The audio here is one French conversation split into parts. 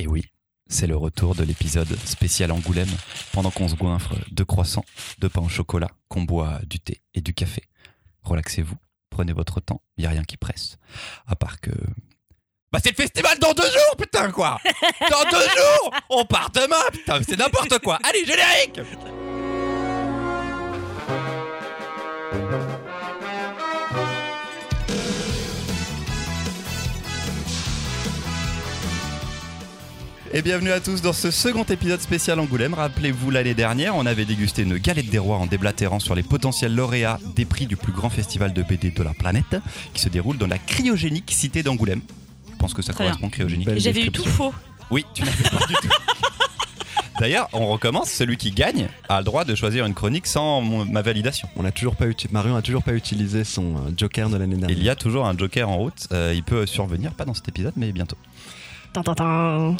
Et oui, c'est le retour de l'épisode spécial Angoulême, pendant qu'on se goinfre de croissants, de pain au chocolat, qu'on boit du thé et du café. Relaxez-vous, prenez votre temps, il n'y a rien qui presse. À part que... Bah c'est le festival dans deux jours, putain quoi Dans deux jours On part demain, putain, c'est n'importe quoi Allez, générique Et bienvenue à tous dans ce second épisode spécial Angoulême. Rappelez-vous, l'année dernière, on avait dégusté une galette des rois en déblatérant sur les potentiels lauréats des prix du plus grand festival de BD de la planète, qui se déroule dans la cryogénique cité d'Angoulême. Je pense que ça Très bien. correspond cryogénique. Belle J'avais eu tout faux. Oui, tu n'as pas du tout. D'ailleurs, on recommence. Celui qui gagne a le droit de choisir une chronique sans mon- ma validation. On a toujours pas uti- Marion a toujours pas utilisé son euh, joker de l'année dernière. Il y a toujours un joker en route. Euh, il peut survenir, pas dans cet épisode, mais bientôt.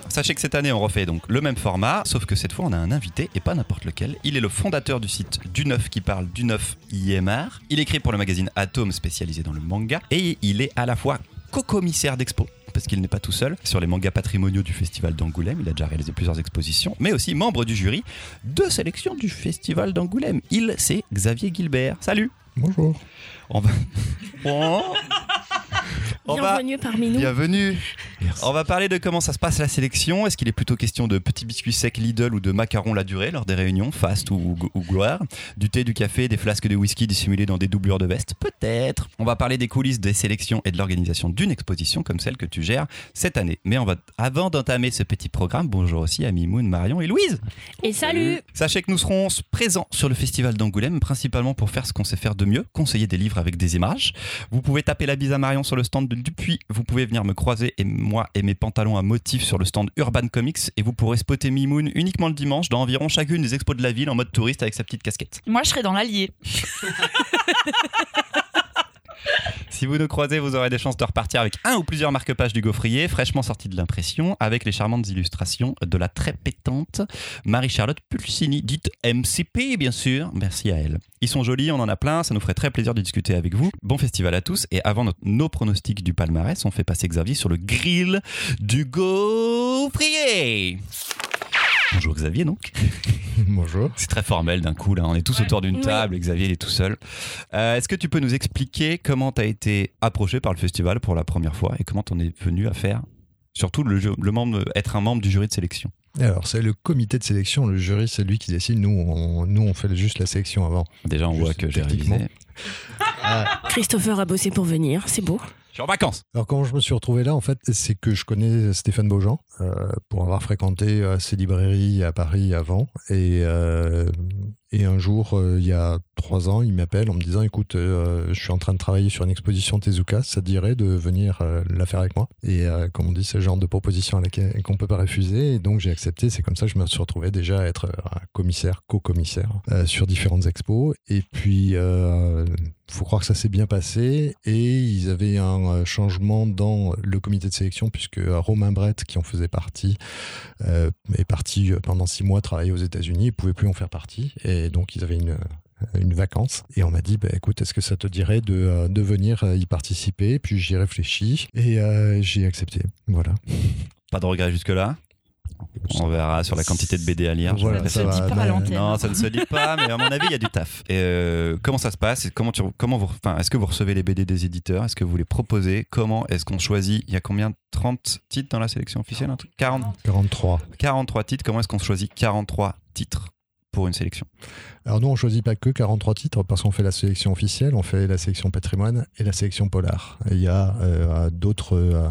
Sachez que cette année, on refait donc le même format, sauf que cette fois, on a un invité et pas n'importe lequel. Il est le fondateur du site Du Neuf qui parle du Neuf IMR. Il écrit pour le magazine Atom spécialisé dans le manga et il est à la fois co-commissaire d'expo. Parce qu'il n'est pas tout seul sur les mangas patrimoniaux du Festival d'Angoulême. Il a déjà réalisé plusieurs expositions, mais aussi membre du jury de sélection du Festival d'Angoulême. Il, c'est Xavier Gilbert. Salut Bonjour. On va. On va- Bienvenue parmi nous. Bienvenue Merci. on va parler de comment ça se passe la sélection. Est-ce qu'il est plutôt question de petits biscuits secs Lidl ou de macarons la durée lors des réunions, fast ou, ou gloire? Du thé, du café, des flasques de whisky dissimulées dans des doublures de veste? Peut-être. On va parler des coulisses des sélections et de l'organisation d'une exposition comme celle que tu gères cette année. Mais on va, avant d'entamer ce petit programme, bonjour aussi à Mimoun, Marion et Louise. Et salut. Sachez que nous serons présents sur le festival d'Angoulême, principalement pour faire ce qu'on sait faire de mieux, conseiller des livres avec des images. Vous pouvez taper la bise à Marion sur le stand de Dupuis, vous pouvez venir me croiser et moi et mes pantalons à motifs sur le stand Urban Comics et vous pourrez spotter Mimoun uniquement le dimanche dans environ chacune des expos de la ville en mode touriste avec sa petite casquette. Moi, je serai dans l'Allier. Si vous nous croisez, vous aurez des chances de repartir avec un ou plusieurs marque-pages du gaufrier, fraîchement sortis de l'impression, avec les charmantes illustrations de la très pétante Marie-Charlotte Pulcini, dite MCP, bien sûr. Merci à elle. Ils sont jolis, on en a plein, ça nous ferait très plaisir de discuter avec vous. Bon festival à tous, et avant notre- nos pronostics du palmarès, on fait passer Xavier sur le grill du gaufrier. Bonjour Xavier donc. Bonjour. C'est très formel d'un coup là, on est tous autour d'une Oui. table, et Xavier il est tout seul. Euh, Est-ce que tu peux nous expliquer comment tu as été approché par le festival pour la première fois et comment on est venu à faire surtout le, membre, être un membre du jury de sélection? Alors, c'est le comité de sélection, le jury, c'est lui qui décide. Nous, on, nous, on fait juste la sélection avant. Déjà on Juste voit que j'ai révisé. Christopher a bossé pour venir, c'est beau. En vacances. Alors, comment je me suis retrouvé là, en fait, c'est que je connais Stéphane Beaujean euh, pour avoir fréquenté euh, ses librairies à Paris avant. Et, euh, et un jour, euh, il y a trois ans, il m'appelle en me disant Écoute, euh, je suis en train de travailler sur une exposition Tezuka, ça dirait de venir euh, la faire avec moi? Et comme on dit, c'est le genre de proposition à laquelle qu'on peut pas refuser. Et donc, j'ai accepté. C'est comme ça que je me suis retrouvé déjà à être commissaire, co-commissaire sur différentes expos. Et puis, euh, faut croire que ça s'est bien passé et ils avaient un changement dans le comité de sélection puisque Romain Brett, qui en faisait partie, est parti pendant six mois travailler aux États-Unis, il pouvait plus en faire partie donc ils avaient une une vacance et on m'a dit bah, écoute est-ce que ça te dirait de, euh, de venir euh, y participer? Puis j'y réfléchis et euh, j'ai accepté voilà Pas de regret jusque-là? On verra sur la quantité de BD à lire. Voilà, ça laisse. se dit va, pas bah, à l'antenne. Non, ça ne se dit pas, mais à mon avis, il y a du taf. Et euh, comment ça se passe? Et comment tu, comment vous, enfin, Est-ce que vous recevez les BD des éditeurs? Est-ce que vous les proposez? Comment est-ce qu'on choisit? Il y a combien 30 titres dans la sélection officielle? Un truc? 40 43 43 titres. Comment est-ce qu'on choisit 43 titres? Pour une sélection Alors nous, on choisit pas que 43 titres parce qu'on fait la sélection officielle, on fait la sélection patrimoine et la sélection polar. Il y a euh, d'autres euh,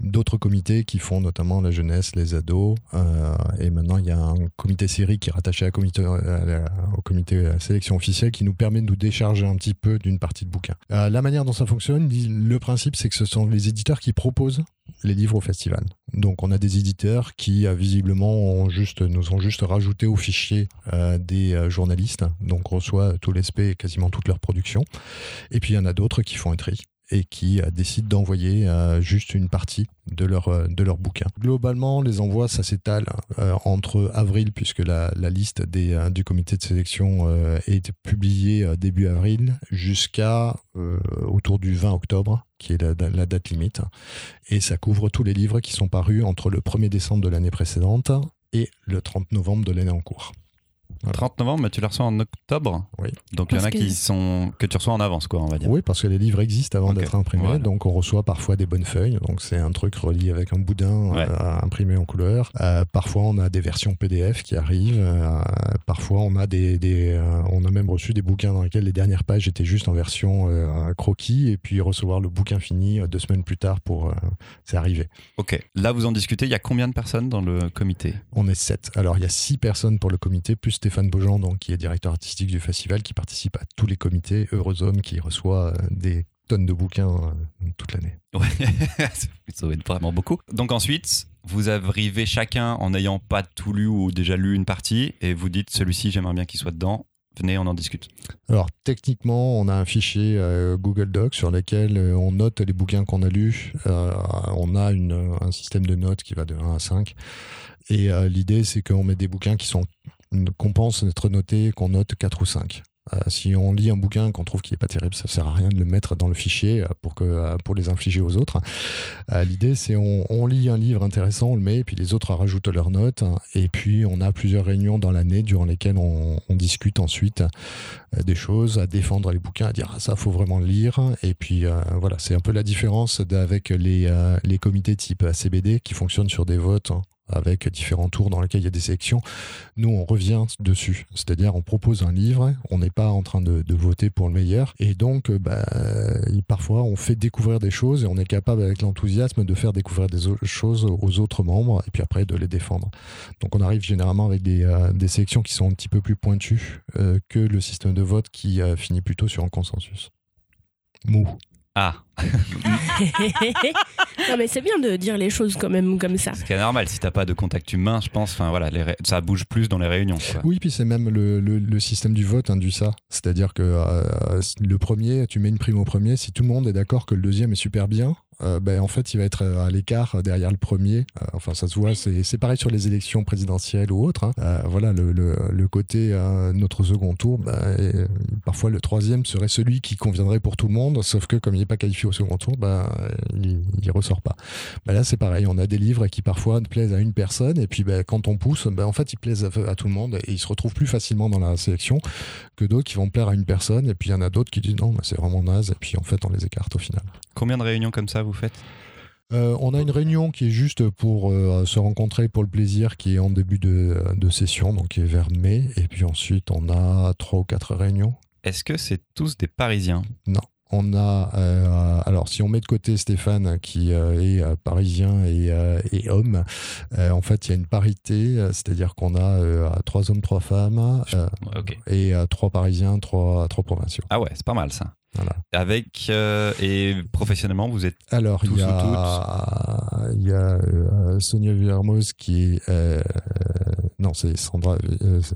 d'autres comités qui font notamment la jeunesse, les ados. euh, et maintenant, il y a un comité série qui est rattaché à comité, à la- au comité sélection officielle qui nous permet de nous décharger un petit peu d'une partie de bouquin. Euh, la manière dont ça fonctionne, le principe, c'est que ce sont les éditeurs qui proposent les livres au festival. Donc on a des éditeurs qui euh, visiblement nous ont juste rajouté au fichier des journalistes, donc on reçoit tous les SP et quasiment toute leur production. Et puis il y en a d'autres qui font un tri et qui euh, décident d'envoyer euh, juste une partie de leur, euh, de leur bouquin. Globalement, les envois, ça s'étale entre avril, puisque la, la liste des, du comité de sélection est publiée début avril, jusqu'à autour du 20 octobre, qui est la date limite. Et ça couvre tous les livres qui sont parus entre le 1er décembre de l'année précédente et le 30 novembre de l'année en cours. Voilà. 30 novembre, mais tu les reçois en octobre. Oui. Donc il y en a que- qui sont que tu reçois en avance, quoi, on va dire. Oui, parce que les livres existent avant d'être imprimés, voilà. donc on reçoit parfois des bonnes feuilles. Donc c'est un truc relié avec un boudin Ouais. euh, imprimé en couleur. Euh, parfois on a des versions PDF qui arrivent. Euh, parfois on a des, des, euh, on a même reçu des bouquins dans lesquels les dernières pages étaient juste en version euh, croquis et puis recevoir le bouquin fini euh, deux semaines plus tard pour. euh, c'est arrivé. Ok. Là, vous en discutez. Il y a combien de personnes dans le comité? On est sept. Alors il y a six personnes pour le comité plus Stéphane Beaujean, donc qui est directeur artistique du festival, qui participe à tous les comités. Heureux homme qui reçoit euh, des tonnes de bouquins euh, toute l'année. Ouais, ça va être vraiment beaucoup. Donc ensuite, vous arrivez chacun en n'ayant pas tout lu ou déjà lu une partie et vous dites celui-ci, j'aimerais bien qu'il soit dedans. Venez, on en discute. Alors techniquement, on a un fichier euh, Google Docs sur lequel euh, on note les bouquins qu'on a lus. Euh, on a une, un système de notes qui va de 1 à 5. Et l'idée, c'est qu'on met des bouquins qui sont qu'on pense être notés, qu'on note 4 ou 5. Euh, si on lit un bouquin qu'on trouve qui est pas terrible, ça sert à rien de le mettre dans le fichier euh, pour que euh, pour les infliger aux autres. L'idée, c'est on, lit un livre intéressant, on le met, et puis les autres rajoutent leurs notes, et puis on a plusieurs réunions dans l'année durant lesquelles on, discute ensuite des choses, à défendre les bouquins, à dire ah, ça faut vraiment le lire. Et puis voilà, c'est un peu la différence avec les, les comités type ACBD qui fonctionnent sur des votes hein, avec différents tours dans lesquels il y a des sélections. Nous, on revient dessus, c'est-à-dire on propose un livre, on n'est pas en train de, voter pour le meilleur, et donc euh, bah, parfois on fait découvrir des choses et on est capable avec l'enthousiasme de faire découvrir des choses aux autres membres et puis après de les défendre. Donc on arrive généralement avec des, euh, sélections qui sont un petit peu plus pointues euh, que le système de vote qui euh, finit plutôt sur un consensus. Mou. Ah, non, mais c'est bien de dire les choses quand même comme ça. ce qui est normal. Si t'as pas de contact humain, je pense, enfin voilà, les ré- ça bouge plus dans les réunions. quoi. Oui, puis c'est même le, le- le système du vote induit ça. C'est-à-dire que euh, le premier, tu mets une prime au premier, si tout le monde est d'accord que le deuxième est super bien, euh, ben, en fait, il va être à l'écart derrière le premier. Euh, enfin, ça se voit, c'est c'est pareil sur les élections présidentielles ou autres. hein. Euh, voilà, le, le- le côté euh, notre second tour, ben, euh, parfois le troisième serait celui qui conviendrait pour tout le monde, sauf que comme il n'est pas qualifié au second tour, ben, il, il ressort pas. Ben là, c'est pareil. On a des livres qui parfois plaisent à une personne, et puis ben, quand on pousse, ben, en fait, ils plaisent à, à tout le monde, et ils se retrouvent plus facilement dans la sélection que d'autres qui vont plaire à une personne, et puis il y en a d'autres qui disent non, ben, c'est vraiment naze, et puis en fait, on les écarte au final. Combien de réunions comme ça vous faites Euh, on a une réunion qui est juste pour euh, se rencontrer pour le plaisir, qui est en début de, de session, donc qui est vers mai, et puis ensuite on a trois ou quatre réunions. Est-ce que c'est tous des Parisiens? On a, euh, alors si on met de côté Stéphane qui est parisien et, et homme, en fait il y a une parité, c'est-à-dire qu'on a trois hommes, trois femmes, et trois parisiens, trois, trois provinciaux. Ah ouais, c'est pas mal ça. Voilà. Avec euh, et professionnellement, vous êtes Alors il y a, il y a euh, Sonia Villermoz qui est, euh, non c'est Sandra, c'est-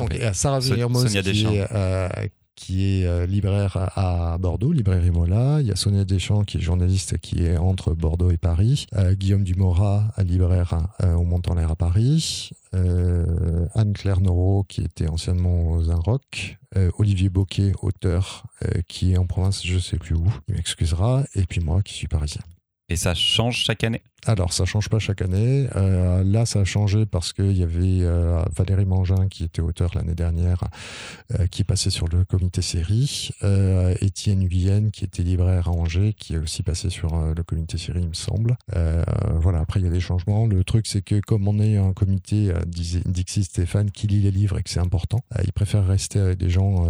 Ok. et, euh, Sarah So- Villermoz Sonia qui Deschamps. est, qui est libraire à Bordeaux, librairie Mola. Il y a Sonia Deschamps qui est journaliste qui est entre Bordeaux et Paris. Euh, Guillaume Dumora, libraire euh, au Montant-l'Air à Paris. Euh, Anne-Claire Noro qui était anciennement aux Rock. Euh, Olivier Boquet, auteur, euh, qui est en province, je sais plus où, il m'excusera. Et puis moi qui suis parisien. Et ça change chaque année? Alors, ça change pas chaque année. Euh, là, ça a changé parce qu'il y avait euh, Valérie Mangin, qui était auteur l'année dernière, euh, qui est passé sur le comité série. Étienne Guyenne, qui était libraire à Angers, qui est aussi passé sur le comité série, il me semble. Voilà, après, il y a des changements. Le truc, c'est que comme on est un comité, disait Dixie Stéphane, qui lit les livres et que c'est important, il préfère rester avec des gens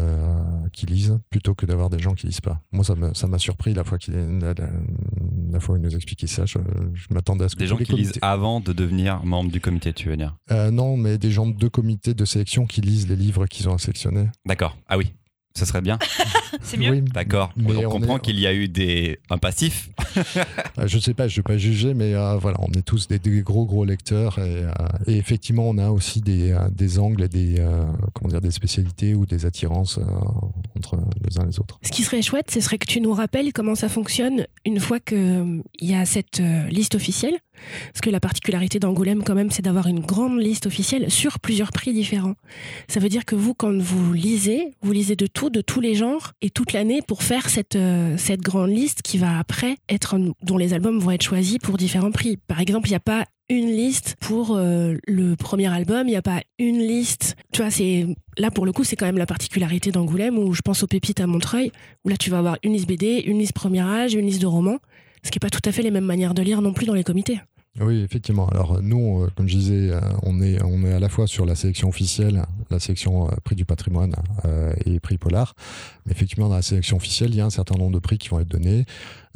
qui lisent plutôt que d'avoir des gens qui lisent pas. Moi, ça m'a surpris la fois, qu'il, la, fois où il nous expliquait ça. Je, je m'attendais à ce que Des gens qui lisent avant de devenir membre du comité, tu veux dire? Euh, non, mais des gens de comités de sélection qui lisent les livres qu'ils ont sélectionnés. D'accord. Ah oui, ça serait bien. C'est mieux. Oui, D'accord. Mais on on comprend est- qu'il y a eu des un passif. Euh, Je sais pas, je ne vais pas juger, mais euh, voilà, on est tous des, des gros gros lecteurs et, euh, et effectivement, on a aussi des, euh, des angles et des euh, comment dire des spécialités ou des attirances euh, entre les uns et les autres. Ce qui serait chouette, ce serait que tu nous rappelles comment ça fonctionne une fois qu'il y a cette euh, liste officielle. Parce que la particularité d'Angoulême, quand même, c'est d'avoir une grande liste officielle sur plusieurs prix différents. Ça veut dire que vous, quand vous lisez, vous lisez de tout, de tous les genres, et toute l'année pour faire cette, euh, grande liste qui va après être, dont les albums vont être choisis pour différents prix. Par exemple, il n'y a pas une liste pour euh, le premier album, il n'y a pas une liste. Tu vois, c'est là pour le coup, c'est quand même la particularité d'Angoulême où je pense aux pépites à Montreuil, où là tu vas avoir une liste BD, une liste premier âge, une liste de romans, ce qui n'est pas tout à fait les mêmes manières de lire non plus dans les comités. Oui, effectivement. Alors nous, euh, comme je disais, euh, on est à la fois sur la sélection officielle, la sélection euh, prix du patrimoine et prix Polar. Mais effectivement, dans la sélection officielle, il y a un certain nombre de prix qui vont être donnés.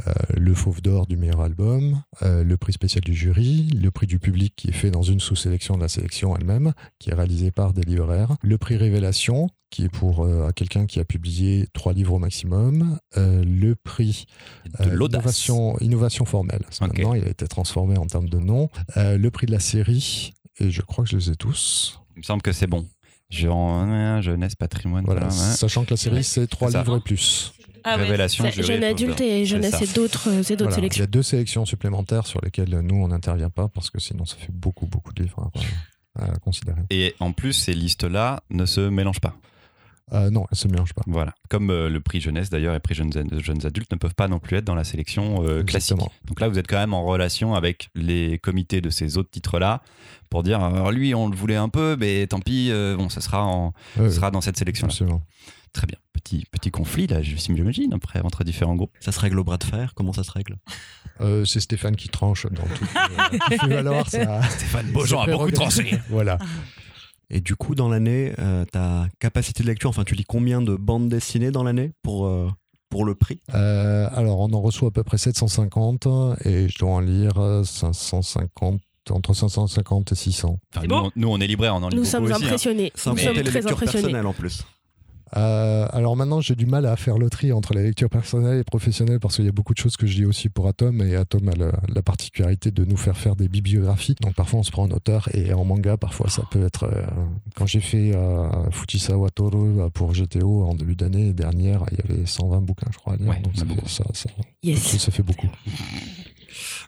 Euh, le Fauve d'or du meilleur album, euh, le prix spécial du jury, le prix du public qui est fait dans une sous-sélection de la sélection elle-même, qui est réalisée par des libraires, le prix Révélation, qui est pour euh, quelqu'un qui a publié trois livres au maximum, euh, le prix De euh, innovation, innovation formelle. Parce que Ok. Maintenant, il a été transformé en termes de nom. Le prix de la série, et je crois que je les ai tous. Il me semble que c'est bon. Genre, jeunesse, patrimoine. Voilà. voilà, ouais. Sachant que la série, c'est trois livres et plus. Ah ouais. Révélation, jury, jeune adulte et jeunesse, ça. c'est d'autres euh, c'est d'autres Voilà. Il y sélections. a deux sélections supplémentaires sur lesquelles nous, on n'intervient pas parce que sinon, ça fait beaucoup, beaucoup de livres à, à considérer. Et en plus, ces listes-là ne se mélangent pas. Euh, non, elles se mélangent pas. Voilà. Comme euh, le prix jeunesse d'ailleurs et le prix jeunes, jeunes adultes ne peuvent pas non plus être dans la sélection euh, classique. Donc là, vous êtes quand même en relation avec les comités de ces autres titres-là pour dire alors lui, on le voulait un peu, mais tant pis, euh, bon, ça sera, en, Ouais, ça sera dans cette sélection-là. absolument. Très bien. Petit, petit conflit, là, je- j'imagine, après, entre différents groupes. Ça se règle au bras de fer Comment ça se règle? Euh, c'est Stéphane qui tranche dans tout. euh, qui fait valoir sa- Stéphane Beaujean a beaucoup tranché. Voilà. Et du coup, dans l'année, euh, ta capacité de lecture, enfin, tu lis combien de bandes dessinées dans l'année pour, euh, pour le prix? Euh, alors, on en reçoit à peu près 750 et je dois en lire euh, 550, entre 550 et 600. Enfin, C'est nous, on, nous, on est libraires, on en lit Nous sommes aussi, hein. impressionnés. Sans Nous sommes très lectures impressionnés. en plus. Euh, alors maintenant, j'ai du mal à faire le tri entre la lecture personnelle et professionnelle parce qu'il y a beaucoup de choses que je lis aussi pour Atom et Atom a le- la particularité de nous faire faire des bibliographies. Donc parfois, on se prend un auteur et en manga, parfois, ça peut être. euh, quand j'ai fait euh, Fujisawa Toro euh, pour GTO en début d'année dernière, il y avait 120 bouquins, je crois, à lire. Ouais, Donc en ça fait, ça, ça- Yes. ça fait beaucoup.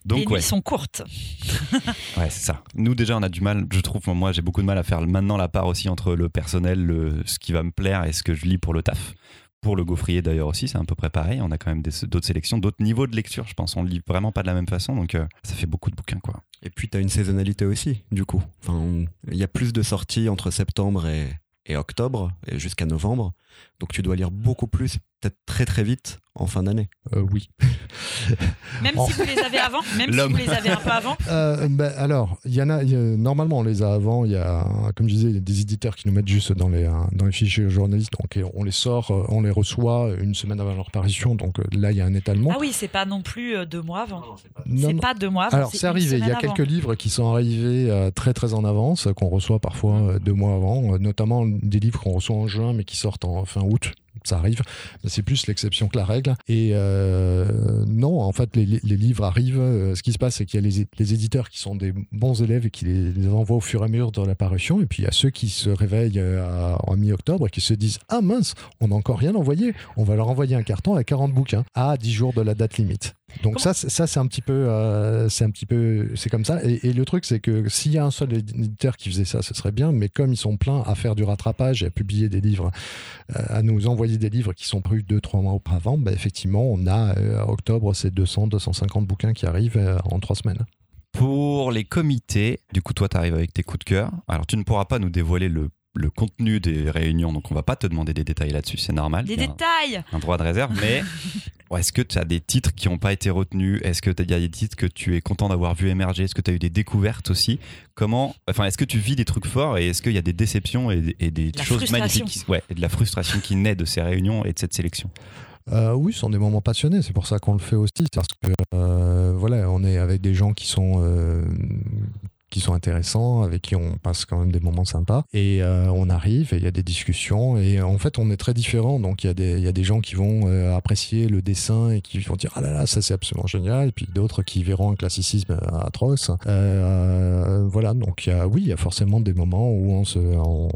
Les Donc, nuits ouais. sont courtes. Ouais, c'est ça. Nous, déjà, on a du mal, je trouve, moi, j'ai beaucoup de mal à faire maintenant la part aussi entre le personnel, le- ce qui va me plaire et ce que je lis pour le taf. Pour le gaufrier, d'ailleurs, aussi, c'est un peu près pareil. On a quand même des- d'autres sélections, d'autres niveaux de lecture, je pense. On lit vraiment pas de la même façon, donc euh, ça fait beaucoup de bouquins, quoi. Et puis, tu as une saisonnalité aussi, du coup. Enfin, il y a plus de sorties entre septembre et, et octobre, et jusqu'à novembre. Donc, tu dois lire beaucoup plus, peut-être très très vite en fin d'année. Euh, oui. Même si vous les avez avant, même si vous les avez un peu avant. Euh, ben, alors, il y en a, il y a- Normalement, on les a avant. Il y a, comme je disais, il y a des éditeurs qui nous mettent juste dans les, euh, dans les fichiers journalistes. Donc, on les sort, on les reçoit une semaine avant leur parution. Donc là, il y a un étalement. Ah oui, c'est pas non plus deux mois avant. Non, C'est pas deux mois avant. Alors, c'est arrivé. Il y a quelques livres qui sont arrivés très très en avance, qu'on reçoit parfois euh, deux mois avant, notamment des livres qu'on reçoit en juin mais qui sortent en fin août. Ça arrive, c'est plus l'exception que la règle. Et euh, non, en fait, les, livres arrivent. euh, ce qui se passe, c'est qu'il y a les, éditeurs qui sont des bons élèves et qui les, envoient au fur et à mesure de l'apparition. Et puis il y a ceux qui se réveillent euh, en mi-octobre et qui se disent Ah mince, on n'a encore rien envoyé. On va leur envoyer un carton à 40 bouquins à 10 jours de la date limite. Donc ça, c'est- ça c'est un petit peu, euh, c'est un petit peu, c'est comme ça. Et, et le truc, c'est que s'il y a un seul éditeur qui faisait ça, ce serait bien. Mais comme ils sont pleins à faire du rattrapage et à publier des livres, euh, à nous envoyer des livres qui sont prus deux, trois mois auparavant, bah, effectivement, on a euh, à octobre ces 200, 250 bouquins qui arrivent euh, en trois semaines. Pour les comités, du coup, toi, tu arrives avec tes coups de cœur. Alors, tu ne pourras pas nous dévoiler le, le contenu des réunions, donc on va pas te demander des détails là-dessus, c'est normal. Des un- détails un droit de réserve, mais est-ce que tu as des titres qui n'ont pas été retenus? Est-ce que y a des titres que tu es content d'avoir vu émerger? Est-ce que tu as eu des découvertes aussi? Comment, enfin, est-ce que tu vis des trucs forts et est-ce qu'il y a des déceptions et, et des La choses frustration. magnifiques, qui- ouais, et de la frustration qui naît de ces réunions et de cette sélection? Euh, oui, ce sont des moments passionnés. C'est pour ça qu'on le fait aussi, parce que euh, voilà, on est avec des gens qui sont euh, qui sont intéressants, avec qui on passe quand même des moments sympas. Et euh, on arrive et il y a des discussions. Et en fait, on est très différents. Donc, il y, a des- il y a des gens qui vont euh, apprécier le dessin et qui vont dire Ah là là, ça c'est absolument génial. Et puis d'autres qui verront un classicisme euh, atroce. Euh, voilà. Donc, il y a, oui, il y a forcément des moments où on se, on-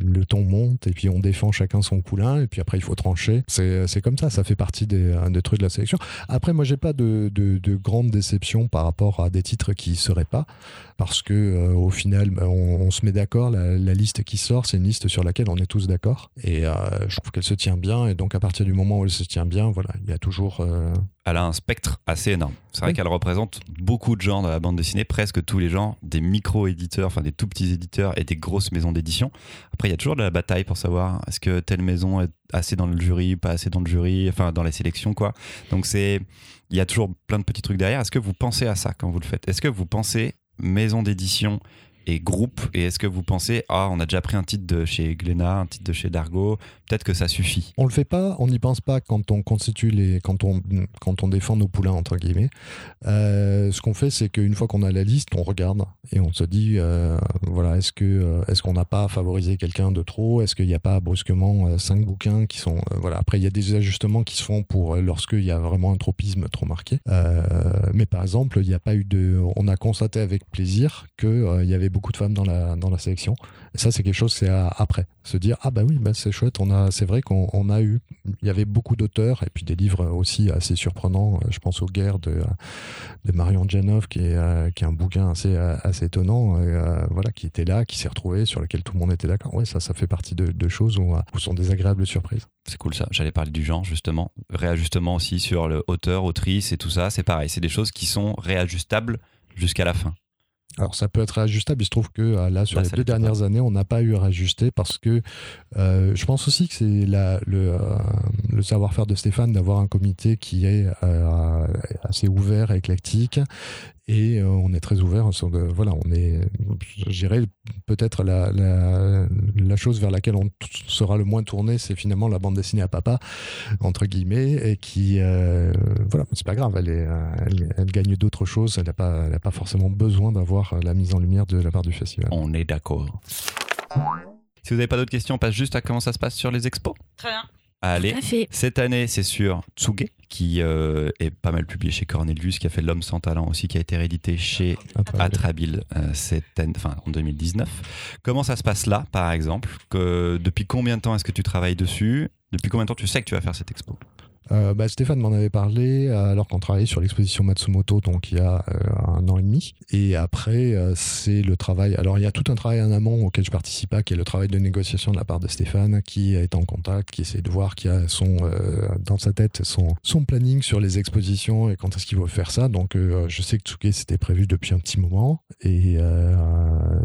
le ton monte et puis on défend chacun son poulain. Et puis après, il faut trancher. C'est c'est comme ça. Ça fait partie des, des trucs de la sélection. Après, moi, j'ai pas de, de, de grande déception par rapport à des titres qui seraient pas parce que euh, au final bah, on, on se met d'accord la, la liste qui sort c'est une liste sur laquelle on est tous d'accord et euh, je trouve qu'elle se tient bien et donc à partir du moment où elle se tient bien voilà il y a toujours euh, Elle a un spectre assez énorme. C'est vrai Oui. qu'elle représente beaucoup de genres dans la bande dessinée, presque tous les genres, des micro-éditeurs, enfin des tout petits éditeurs et des grosses maisons d'édition. Après, il y a toujours de la bataille pour savoir est-ce que telle maison est assez dans le jury, pas assez dans le jury, enfin dans les sélections, quoi. Donc c'est, il y a toujours plein de petits trucs derrière. Est-ce que vous pensez à ça quand vous le faites? Est-ce que vous pensez maison d'édition et groupe. Et est-ce que vous pensez, ah, on a déjà pris un titre de chez Glénat, un titre de chez Dargo, peut-être que ça suffit? On le fait pas on n'y pense pas quand on constitue les quand on quand on défend nos poulains entre guillemets. Euh, ce qu'on fait c'est qu'une fois qu'on a la liste on regarde et on se dit euh, voilà est-ce que euh, est-ce qu'on n'a pas favorisé quelqu'un de trop? Est-ce qu'il n'y a pas brusquement cinq bouquins qui sont voilà. Après il y a des ajustements qui se font pour lorsqu'il y a vraiment un tropisme trop marqué. Mais par exemple il n'y a pas eu de on a constaté avec plaisir que il y avait beaucoup de femmes dans la dans la sélection ça c'est quelque chose c'est après se dire ah bah oui bah c'est chouette on a c'est vrai qu'on on a eu il y avait beaucoup d'auteurs et puis des livres aussi assez surprenants Euh, je pense aux guerres de de Marion Janov qui est euh, qui est un bouquin assez euh, assez étonnant voilà qui était là qui s'est retrouvé sur lequel tout le monde était d'accord ouais ça ça fait partie de, choses où, où sont des agréables surprises C'est cool ça. J'allais parler du genre justement. Réajustement aussi sur le autrice et tout ça. C'est pareil. C'est des choses qui sont réajustables jusqu'à la fin. Alors ça peut être réajustable, il se trouve que euh, là sur Là, les deux pas. dernières années on n'a pas eu à réajuster parce que euh, je pense aussi que c'est la- le, euh, le savoir-faire de Stéphane d'avoir un comité qui est euh, assez ouvert, éclectique et euh, on est très ouvert sur de, voilà on est je dirais peut-être la, la, la chose vers laquelle on sera le moins tourné c'est finalement la bande dessinée à papa entre guillemets et qui euh, voilà c'est pas grave elle, est, euh, elle, elle gagne d'autres choses elle n'a pas, elle a pas forcément besoin d'avoir la mise en lumière de la part du festival On est d'accord. Si vous n'avez pas d'autres questions, on passe juste à comment ça se passe sur les expos. Très bien. À. Cette année, c'est sur Tsuge, qui euh, est pas mal publié chez Cornelius, qui a fait L'homme sans talent aussi, qui a été réédité chez Atrabile euh, cette année- enfin, en 2019. Comment ça se passe là, par exemple? Que, Depuis combien de temps est-ce que tu travailles dessus? Depuis combien de temps tu sais que tu vas faire cette expo? Euh, bah, Stéphane m'en avait parlé euh, alors qu'on travaillait sur l'exposition Matsumoto, donc il y a euh, un an et demi. Et après, c'est le travail. Alors, il y a tout un travail en amont auquel je participe pas, qui est le travail de négociation de la part de Stéphane, qui est en contact, qui essaie de voir, qui a son, dans sa tête son, son planning sur les expositions et quand est-ce qu'il veut faire ça. Donc, je sais que Tsuke, c'était prévu depuis un petit moment. Et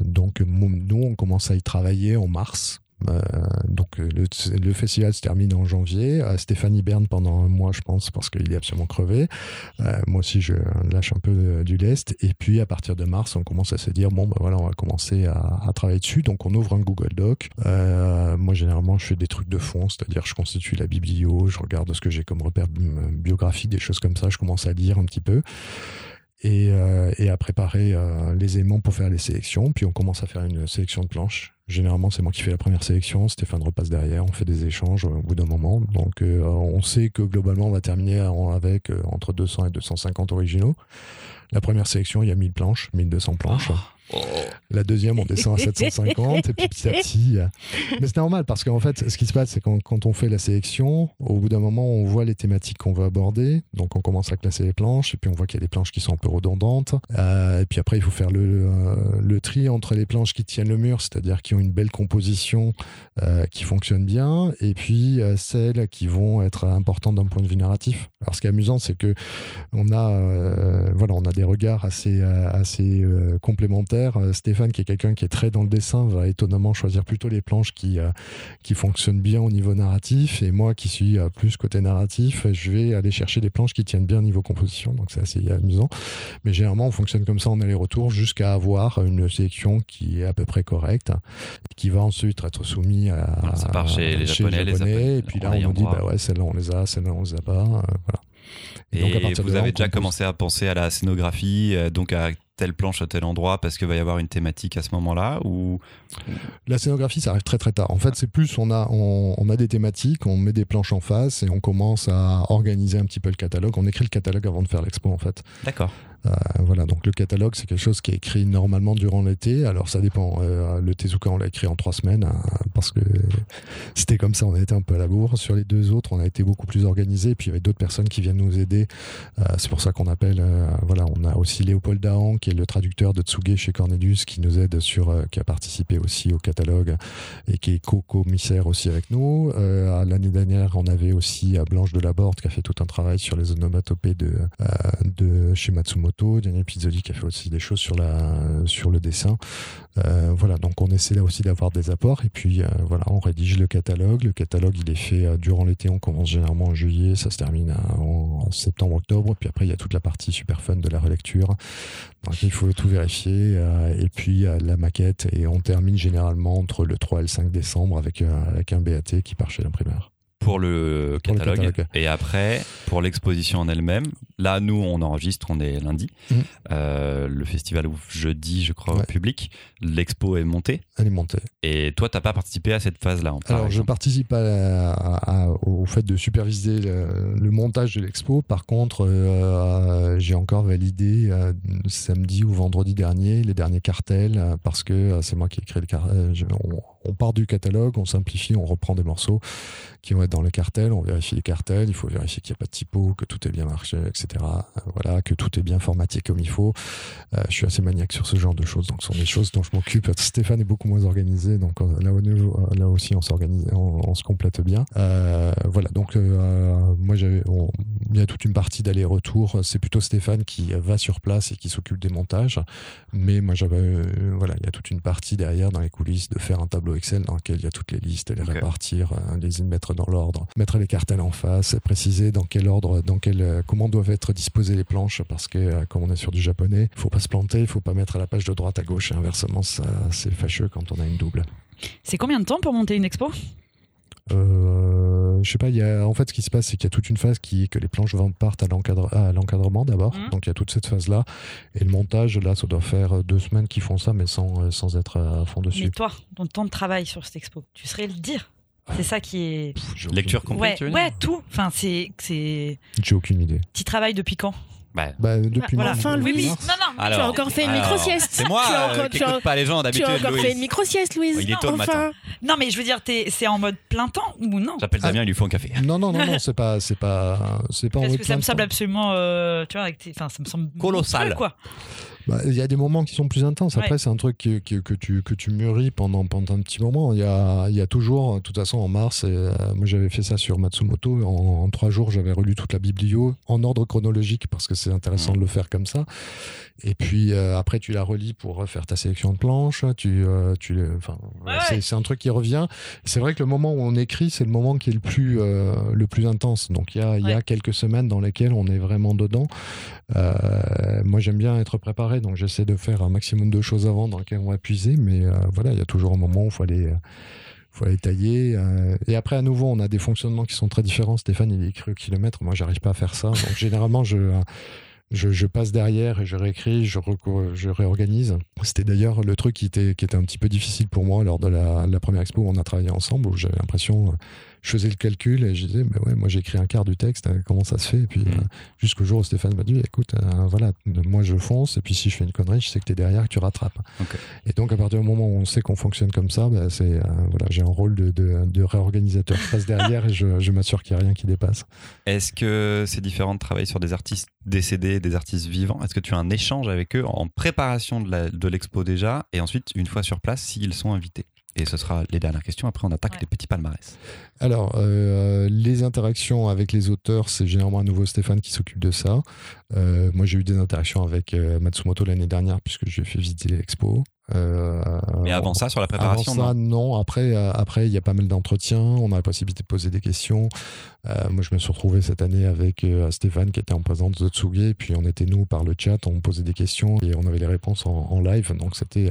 donc, nous, on commence à y travailler en mars. Euh, donc euh, le, festival se termine en janvier. Stéphane hiberne pendant un mois, je pense, parce qu'il est absolument crevé. Euh, moi aussi, je lâche un peu du lest. Et puis, à partir de mars, on commence à se dire bon, ben voilà, on va commencer à, travailler dessus. Donc, on ouvre un Google Doc. Moi, généralement, je fais des trucs de fond, c'est-à-dire je constitue la biblio, je regarde ce que j'ai comme repère bi- biographique, des choses comme ça. Je commence à lire un petit peu. Et, à préparer les aimants pour faire les sélections. Puis on commence à faire une sélection de planches. Généralement, c'est moi qui fais la première sélection. Stéphane repasse derrière. On fait des échanges euh, au bout d'un moment. Donc, euh, on sait que globalement, on va terminer avec euh, entre 200 et 250 originaux. La première sélection, il y a 1000 planches, 1200 planches. La deuxième, on descend à 750. et puis petit à petit. euh, Mais c'est normal parce qu'en fait, ce qui se passe, c'est quand, quand on fait la sélection, au bout d'un moment, on voit les thématiques qu'on veut aborder. Donc, on commence à classer les planches. Et puis, on voit qu'il y a des planches qui sont un peu redondantes. Euh, et puis après, il faut faire le, euh, le tri entre les planches qui tiennent le mur, c'est-à-dire qui ont une belle composition, qui fonctionne bien, et puis celles qui vont être importantes d'un point de vue narratif. Alors, ce qui est amusant, c'est que on a, voilà, on a des regards assez, complémentaires. Euh, Stéphane, qui est quelqu'un qui est très dans le dessin, va étonnamment choisir plutôt les planches qui, euh, qui fonctionnent bien au niveau narratif. Et moi, qui suis euh, plus côté narratif, je vais aller chercher des planches qui tiennent bien au niveau composition. Donc, c'est assez amusant. Mais généralement, on fonctionne comme ça en aller-retour jusqu'à avoir une sélection qui est à peu près correcte, qui va ensuite être soumise à. Ça part chez les Japonais, les Japonais, et puis là, on nous dit, bah ouais, celle-là, on les a, celle-là, on les a pas. voilà. Et, donc, à de vous là, avez déjà compose. commencé à penser à la scénographie, donc à telle planche à tel endroit parce qu'il va y avoir une thématique à ce moment-là ou La scénographie, ça arrive très très tard. En fait, c'est plus on a, on, on a des thématiques, on met des planches en face et on commence à organiser un petit peu le catalogue. On écrit le catalogue avant de faire l'expo, en fait. D'accord. Euh, voilà, donc le catalogue, c'est quelque chose qui est écrit normalement durant l'été. Alors ça dépend. Euh, le Tezuka, on l'a écrit en trois semaines hein, parce que c'était comme ça. On a été un peu à la bourre. Sur les deux autres, on a été beaucoup plus organisé. Puis il y avait d'autres personnes qui viennent nous aider. Euh, c'est pour ça qu'on appelle. voilà, on a aussi Léopold Dahan, qui le traducteur de Tsuge chez Cornelius, qui nous aide sur, euh, qui a participé aussi au catalogue et qui est co-commissaire aussi avec nous. Euh, L'année dernière, on avait aussi euh, Blanche de Laborde qui a fait tout un travail sur les onomatopées de, de chez Matsumoto. Daniel Pizzoli qui a fait aussi des choses sur, la, sur le dessin. Voilà, donc on essaie là aussi d'avoir des apports. Et puis voilà, on rédige le catalogue. Le catalogue, il est fait durant l'été. On commence généralement en juillet. Ça se termine en, septembre, octobre. Puis après, il y a toute la partie super fun de la relecture. Il faut tout vérifier. euh, et puis euh, la maquette. Et on termine généralement entre le 3 et le 5 décembre avec, avec un BAT qui part chez l'imprimeur. Pour le Pour le catalogue. Et après, pour l'exposition en elle-même, là, nous, on enregistre, on est lundi. Mhm. Euh, le festival ouvre jeudi, je crois, au public. L'expo est montée. Elle est montée. Et toi, t'as pas participé à cette phase-là. par Alors, je participe à- à- à- au fait de superviser le, le montage de l'expo. Par contre, euh, j'ai encore validé euh, samedi ou vendredi dernier les derniers cartels parce que c'est moi qui ai créé le cartel. On, part du catalogue, on simplifie, on reprend des morceaux qui vont être dans le cartel, on vérifie les cartels, il faut vérifier qu'il n'y a pas de typo, que tout est bien marché, etc. Euh, Voilà, que tout est bien formaté comme il faut. Euh, je suis assez maniaque sur ce genre de choses, donc ce sont des choses dont je m'occupe. Stéphane est beaucoup moins organisé, donc euh, là, aussi on s'organise, on, se complète bien. Voilà, donc moi j'avais, il y a toute une partie d'aller-retour. C'est plutôt Stéphane qui va sur place et qui s'occupe des montages, mais moi j'avais, voilà, il y a toute une partie derrière dans les coulisses de faire un tableau Excel dans lequel il y a toutes les listes, les répartir, euh, les mettre dans l'ordre, mettre les cartels en face, préciser dans quel ordre, dans quel, euh, comment doivent être disposées les planches, parce que euh, comme on est sur du japonais, il faut pas se planter, il faut pas mettre à la page de droite à gauche, et inversement, ça, c'est fâcheux quand on a une double. C'est combien de temps pour monter une expo? Euh, je sais pas, il y a, en fait, ce qui se passe, c'est qu'il y a toute une phase qui est que les planches ventes partent à l'encadre- à l'encadrement d'abord. Mhm. Donc il y a toute cette phase-là. Et le montage, là, ça doit faire deux semaines qu'ils font ça, mais sans, euh, sans être à fond Mais dessus. toi, ton temps de travail sur cette expo, tu serais le dire. C'est ça qui est. Pff, Lecture complète, Ouais, tu veux ouais, tout. Enfin, c'est, c'est. J'ai aucune idée. Tu travailles depuis quand? Bah, Bah, depuis Voilà. Enfin, Oui, Louise. mais- non, non. alors, as encore fait une micro-sieste. C'est moi Tu as euh, qui tu as- pas les gens Tu d'habitude. as encore Louise. fait une micro-sieste, Louise. Il est tôt le enfin, Non, mais je veux dire, t'es- c'est en mode plein temps ou non J'appelle Ah. Damien, il lui faut un café. Non, non, non, non, c'est pas, c'est pas, c'est pas en Parce mode que ça me semble absolument. euh, tu vois, avec tes- enfin, ça me semble. Colossal. monstrueux, Bah, Il y a des moments qui sont plus intenses. Après, Ouais. c'est un truc que, que, que tu, que tu mûris pendant, pendant un petit moment. Il y a, il y a toujours, de toute façon, en mars, et, euh, moi j'avais fait ça sur Matsumoto. En, en trois jours, j'avais relu toute la biblio en ordre chronologique parce que c'est intéressant de le faire comme ça. Et puis euh, après, tu la relis pour refaire ta sélection de planches. Tu, euh, tu, Ouais, c'est, ouais. un truc qui revient. C'est vrai que le moment où on écrit, c'est le moment qui est le plus, le plus intense. Donc il y a, il y a Ouais. quelques semaines dans lesquelles on est vraiment dedans. Moi, j'aime bien être préparé, donc j'essaie de faire un maximum de choses avant dans lesquelles on va puiser. Mais euh, voilà, il y a toujours un moment où il faut aller, euh, faut tailler. euh, et après, à nouveau, on a des fonctionnements qui sont très différents. Stéphane, il écrit au kilomètre. Moi, j'arrive pas à faire ça. Donc généralement, je je, passe derrière et je réécris, je, je réorganise. C'était d'ailleurs le truc qui était, qui était un petit peu difficile pour moi lors de la, la première expo où on a travaillé ensemble, où j'avais l'impression, je faisais le calcul et je disais, mais ouais, moi j'ai écrit un quart du texte, euh, comment ça se fait? Et puis Mhm. euh, jusqu'au jour où Stéphane m'a dit, écoute, euh, voilà, moi je fonce et puis si je fais une connerie, je sais que tu es derrière, que tu rattrapes. Et donc à partir du moment où on sait qu'on fonctionne comme ça, bah, c'est, euh, voilà, j'ai un rôle de, de, de réorganisateur. Je passe derrière et je, je m'assure qu'il n'y a rien qui dépasse. Est-ce que c'est différent de travailler sur des artistes décédés, des artistes vivants? Est-ce que tu as un échange avec eux en préparation de l'expo déjà? Et ensuite une fois sur place s'ils sont invités? Et ce sera les dernières questions. Après, on attaque Ouais. les petits palmarès. Alors, euh, les interactions avec les auteurs, c'est généralement à nouveau Stéphane qui s'occupe de ça. Euh, moi, j'ai eu des interactions avec euh, Matsumoto l'année dernière puisque je lui ai fait visiter l'expo. Euh, Mais avant ça, sur la préparation, avant ça, non non. Après, euh, après, il y a pas mal d'entretiens. On a la possibilité de poser des questions. Euh, moi, je me suis retrouvé cette année avec Stéphane qui était en présence de Tsuge. Puis on était nous par le chat, on posait des questions et on avait les réponses en, en live. Donc c'était,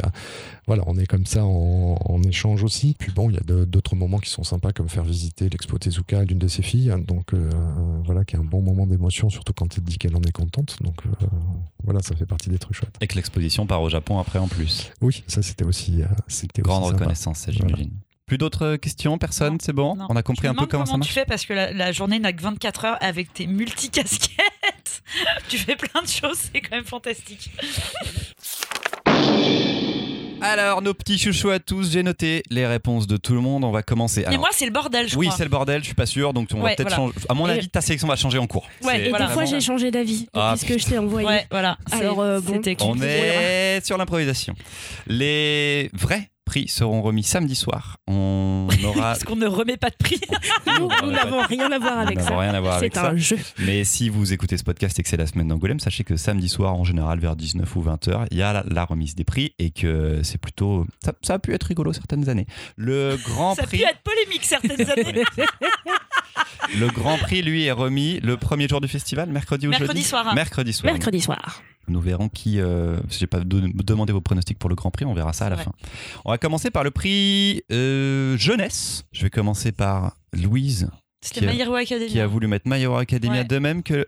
voilà, on est comme ça en, en échange aussi. Puis bon, il y a d'autres moments qui sont sympas comme faire visiter l'expo Tezuka à l'une de ses filles. Donc euh, voilà, qui est un bon moment d'émotion, surtout quand elle dit qu'elle en est contente. Donc euh, voilà, ça fait partie des trucs chouettes. Et que l'exposition part au Japon après en plus. Oui, ça c'était aussi, euh, c'était Grande aussi reconnaissance, ça, Voilà. j'imagine. Plus d'autres questions Personne. C'est bon Non. On a compris un peu comment ça tu marche fais parce que la, la journée n'a que 24 heures avec tes multicasquettes. tu fais plein de choses, c'est quand même fantastique. Alors, nos petits chouchous à tous, j'ai noté les réponses de tout le monde. On va commencer. Alors, moi, c'est le bordel, je oui, crois. c'est le bordel, je suis pas sûr, donc on va Ouais, peut-être voilà. changer. À mon Et- avis, ta sélection va changer en cours. Ouais, C'est Et voilà. des fois, vraiment- j'ai changé d'avis Ah, puisque je t'ai envoyé. Ouais, voilà. Alors, euh, bon. c'était On est sur l'improvisation. Les vrais prix seront remis samedi soir. On aura. Parce qu'on ne remet pas de prix. Nous, nous n'avons rien à voir avec Nous ça. rien à voir avec C'est ça. un jeu. Mais si vous écoutez ce podcast et que c'est la semaine d'Angoulême, sachez que samedi soir, en général, vers 19 ou 20 heures, il y a la, la remise des prix et que c'est plutôt. Ça, ça a pu être rigolo certaines années. Le grand Ça a prix. pu être polémique certaines années. Le grand prix, lui, est remis le premier jour du festival, mercredi ou Mercredi jeudi soir. hein. Mercredi soir. Mercredi soir. Nous verrons qui. Euh, J'ai pas demandé vos pronostics pour le Grand Prix, on verra ça à la Ouais. fin. On va commencer par le prix euh, jeunesse. Je vais commencer par Louise, C'était Academia. qui a voulu mettre Hero Academia Ouais. de même que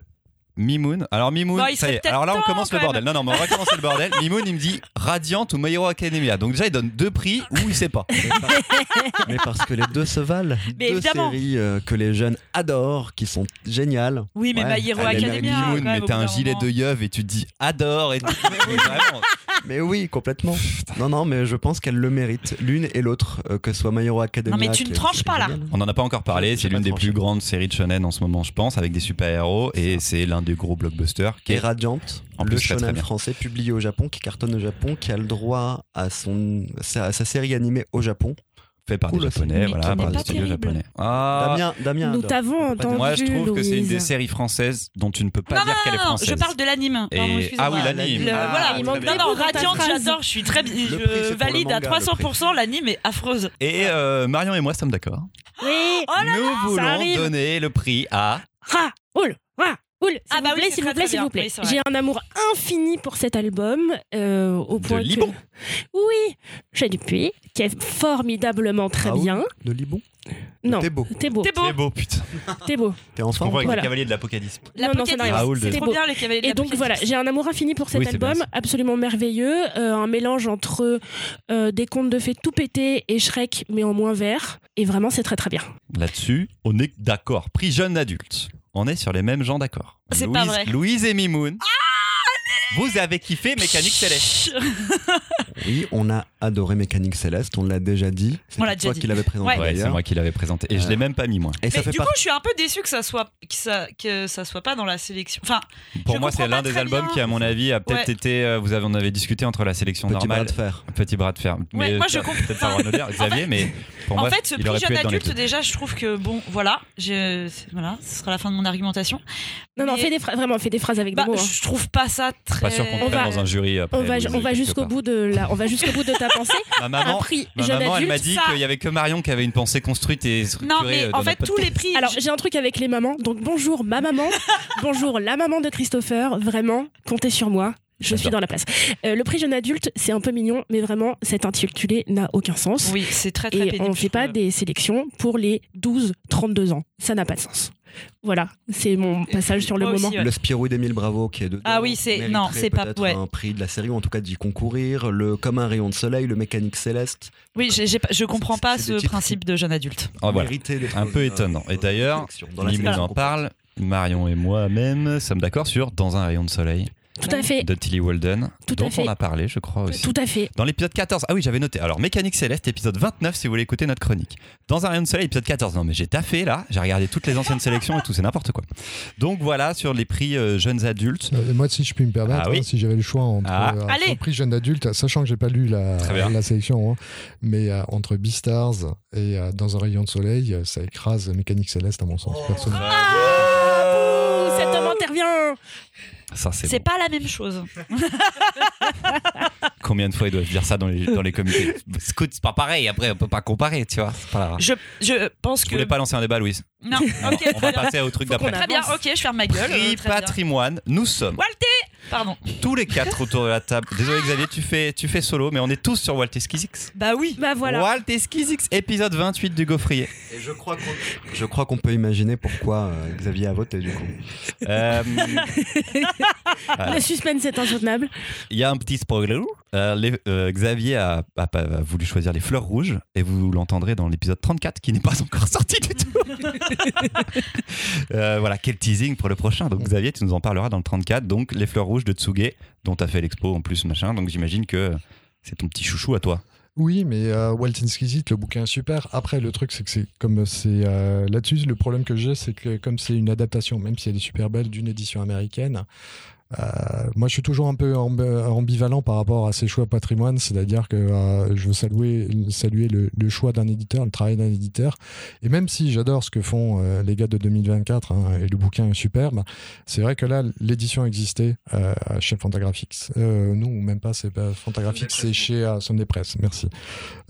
Mimoun. Alors Mimoun, ça y est. Alors là, on commence le bordel. Non, non, mais on va commencer le bordel. Mimoun, il me dit Radiant ou My Hero Academia. Donc déjà, il donne deux prix où il sait pas. Mais, par- mais parce que les deux se valent. Mais deux évidemment. séries euh, que les jeunes adorent, qui sont géniales. Oui, mais Ouais. My Hero Ah, mais Academia. Mimoun, mais t'as un gilet moment. de yeuve et tu te dis adore. Et... Mais vraiment. Mais oui, complètement. Non, non, mais je pense qu'elles le méritent, l'une et l'autre, euh, que ce soit My Hero Academia. Non, mais tu ne tranches pas, là. génial. On n'en a pas encore parlé, c'est l'une des plus grandes séries de shonen en ce moment, je pense, avec des super-héros, et c'est l'un des gros blockbusters. Qui Et est... Radiant, En le plus, très, très shonen français publié au Japon, qui cartonne au Japon, qui a le droit à, son, à sa série animée au Japon. fait par Cool des japonais, voilà, par des studios japonais. Ah, Damien, Damien. Nous t'avons entendu. moi je trouve que c'est une des séries françaises dont tu ne peux pas Non, dire non, qu'elle est non, non, française. je parle de l'anime. Et- ah oui, l'anime. Ah, voilà, il manque Non, non, Radiant, j'adore, je suis très, je valide manga, à le 300%, l'anime est affreuse. Et euh, Marion et moi sommes d'accord. Oui. Oh là Nous ça voulons donner le prix à. Raoul, Raoul, s'il Ah bah vous oui, plaît, c'est s'il vous plaît, s'il vous plaît. Oui. J'ai un amour infini pour cet album, euh, au point que... Libon Oui, j'ai du puits, qui est formidablement très Raoul, bien. Le Libon Non, T'es beau. t'es beau, T'es beau. Putain. t'es beau. T'es en forme comprends avec Voilà. les cavaliers de l'Apocalypse. La Non, non, ça n'a rien. Raoul c'est de- C'est trop beau. bien les cavaliers de Et donc voilà, j'ai un amour infini pour cet Oui, bien album, absolument merveilleux, euh, un mélange entre euh, des contes de fées tout pétés et Shrek, mais en moins vert. Et vraiment, c'est très très bien. Là-dessus, on est d'accord. Prix jeune adulte. On est sur les mêmes gens d'accord. C'est Louise, pas vrai. Louise et Mimoun. Vous avez kiffé Mécanique Céleste. Oui, on a adoré Mécanique Céleste, on l'a déjà dit. C'est toi déjà qui l'avais présenté Ouais. Ouais, c'est moi qui l'avais présenté. Et je Euh, l'ai même pas mis, moi. Et ça Mais fait du coup, je suis un peu déçu que ça soit que ça que ça soit pas dans la sélection. Enfin, Pour moi, c'est l'un des albums bien. qui, à mon avis, a peut-être Ouais. été. euh, vous avez, on avait discuté entre la sélection Petit bras normale. de fer. Petit bras de fer. Mais moi, je comprends. peut-être pas Xavier, mais pour en moi, fait, ce il prix jeune adulte, déjà, je trouve que bon, voilà, voilà, ce sera la fin de mon argumentation. Non, non, fais des phrases, vraiment, fais des phrases avec Bah, des mots. hein. je trouve pas ça très. Pas sûr qu'on te dans un jury après. On va, on va jusqu'au bout de la, on va jusqu'au bout de ta pensée. Ma Un maman, prix ma jeune maman elle m'a dit ça- qu'il y avait que Marion qui avait une pensée construite et structurée. Non, mais euh, en fait, tous les prix. Alors, j'ai un truc avec les mamans. Donc, bonjour ma maman. bonjour la maman de Christopher. Vraiment, comptez sur moi. Je suis dans la place. Euh, le prix jeune adulte, c'est un peu mignon, mais vraiment, cet intitulé n'a aucun sens. Oui, c'est très très Et pénible. on ne fait pas des sélections pour les 12-32 ans. Ça n'a pas de sens. Voilà, c'est mon passage sur le Moi aussi, moment. ouais. Le Spirou d'Émile Bravo qui est dedans. Ah oui, c'est- non, c'est pas- ouais. un prix de la série ou en tout cas d'y concourir. Le Comme un rayon de soleil, le Mécanique Céleste. Oui, j'ai- j'ai pas- je comprends pas ce principe de jeune adulte. Ah, voilà. Un peu euh, étonnant. Et dans d'ailleurs, sélection. en parle. Marion et moi-même sommes d'accord sur Dans un rayon de soleil Tout à fait, de Tilly Walden, Tout à dont fait. on a parlé, je crois aussi. tout à fait. Dans l'épisode 14, ah oui, j'avais noté. Alors, Mécanique Céleste, épisode 29, si vous voulez écouter notre chronique. Dans un rayon de soleil, épisode 14. Non, mais j'ai taffé là, j'ai regardé toutes les anciennes sélections et tout, c'est n'importe quoi. Donc voilà, sur les prix euh, jeunes adultes. Euh, Moi, si je puis me permettre, Ah oui. hein, si j'avais le choix entre Ah. euh, Allez. un prix jeune adulte, sachant que j'ai pas lu la, Très bien. la sélection, hein, mais euh, entre Beastars et euh, Dans un rayon de soleil, euh, ça écrase Mécanique Céleste à mon sens personnel. Ah, bouh, cet Ça, c'est bon. pas la même chose. Combien de fois ils doivent dire ça dans les, dans les comités Écoute, c'est pas pareil, après, on peut pas comparer, tu vois. C'est pas grave. Je, je pense Je que. voulais pas lancer un débat, Louise. Non, ok. on va passer au truc d'après. Très bien, ok, je ferme ma gueule. Euh, patrimoine, nous sommes Walter Pardon. tous les quatre autour de la table. Désolé Xavier, tu fais, tu fais solo, mais on est tous sur Walter Skizix. Bah oui. Bah voilà. Walter Skizix, épisode 28 du Gaufrier. Et je crois qu'on je crois qu'on peut imaginer pourquoi euh, Xavier a voté du coup. Euh, Voilà. Le suspense est insoutenable. Il y a un petit spoiler. Euh, les- euh, Xavier a, a- a- a voulu choisir les fleurs rouges et vous l'entendrez dans l'épisode 34 qui n'est pas encore sorti du tout. Euh, voilà, quel teasing pour le prochain. Donc Xavier, tu nous en parleras dans le 34. Donc les fleurs rouges de Tsuge, dont tu as fait l'expo en plus, machin. Donc j'imagine que c'est ton petit chouchou à toi. Oui, mais euh, Walt Exquisite, le bouquin est super. Après, le truc, c'est que c'est comme c'est euh, là-dessus, le problème que j'ai, c'est que comme c'est une adaptation, même si elle est super belle, d'une édition américaine, euh, moi, je suis toujours un peu amb- ambivalent par rapport à ces choix patrimoine, c'est-à-dire que euh, je veux saluer, saluer le, le choix d'un éditeur, le travail d'un éditeur. Et même si j'adore ce que font euh, les gars de 2024 hein, et le bouquin est superbe, c'est vrai que là, l'édition existait euh, chez Fantagraphics. Euh, non, même pas, c'est pas Fantagraphics, c'est chez euh, Sunday Press. Merci.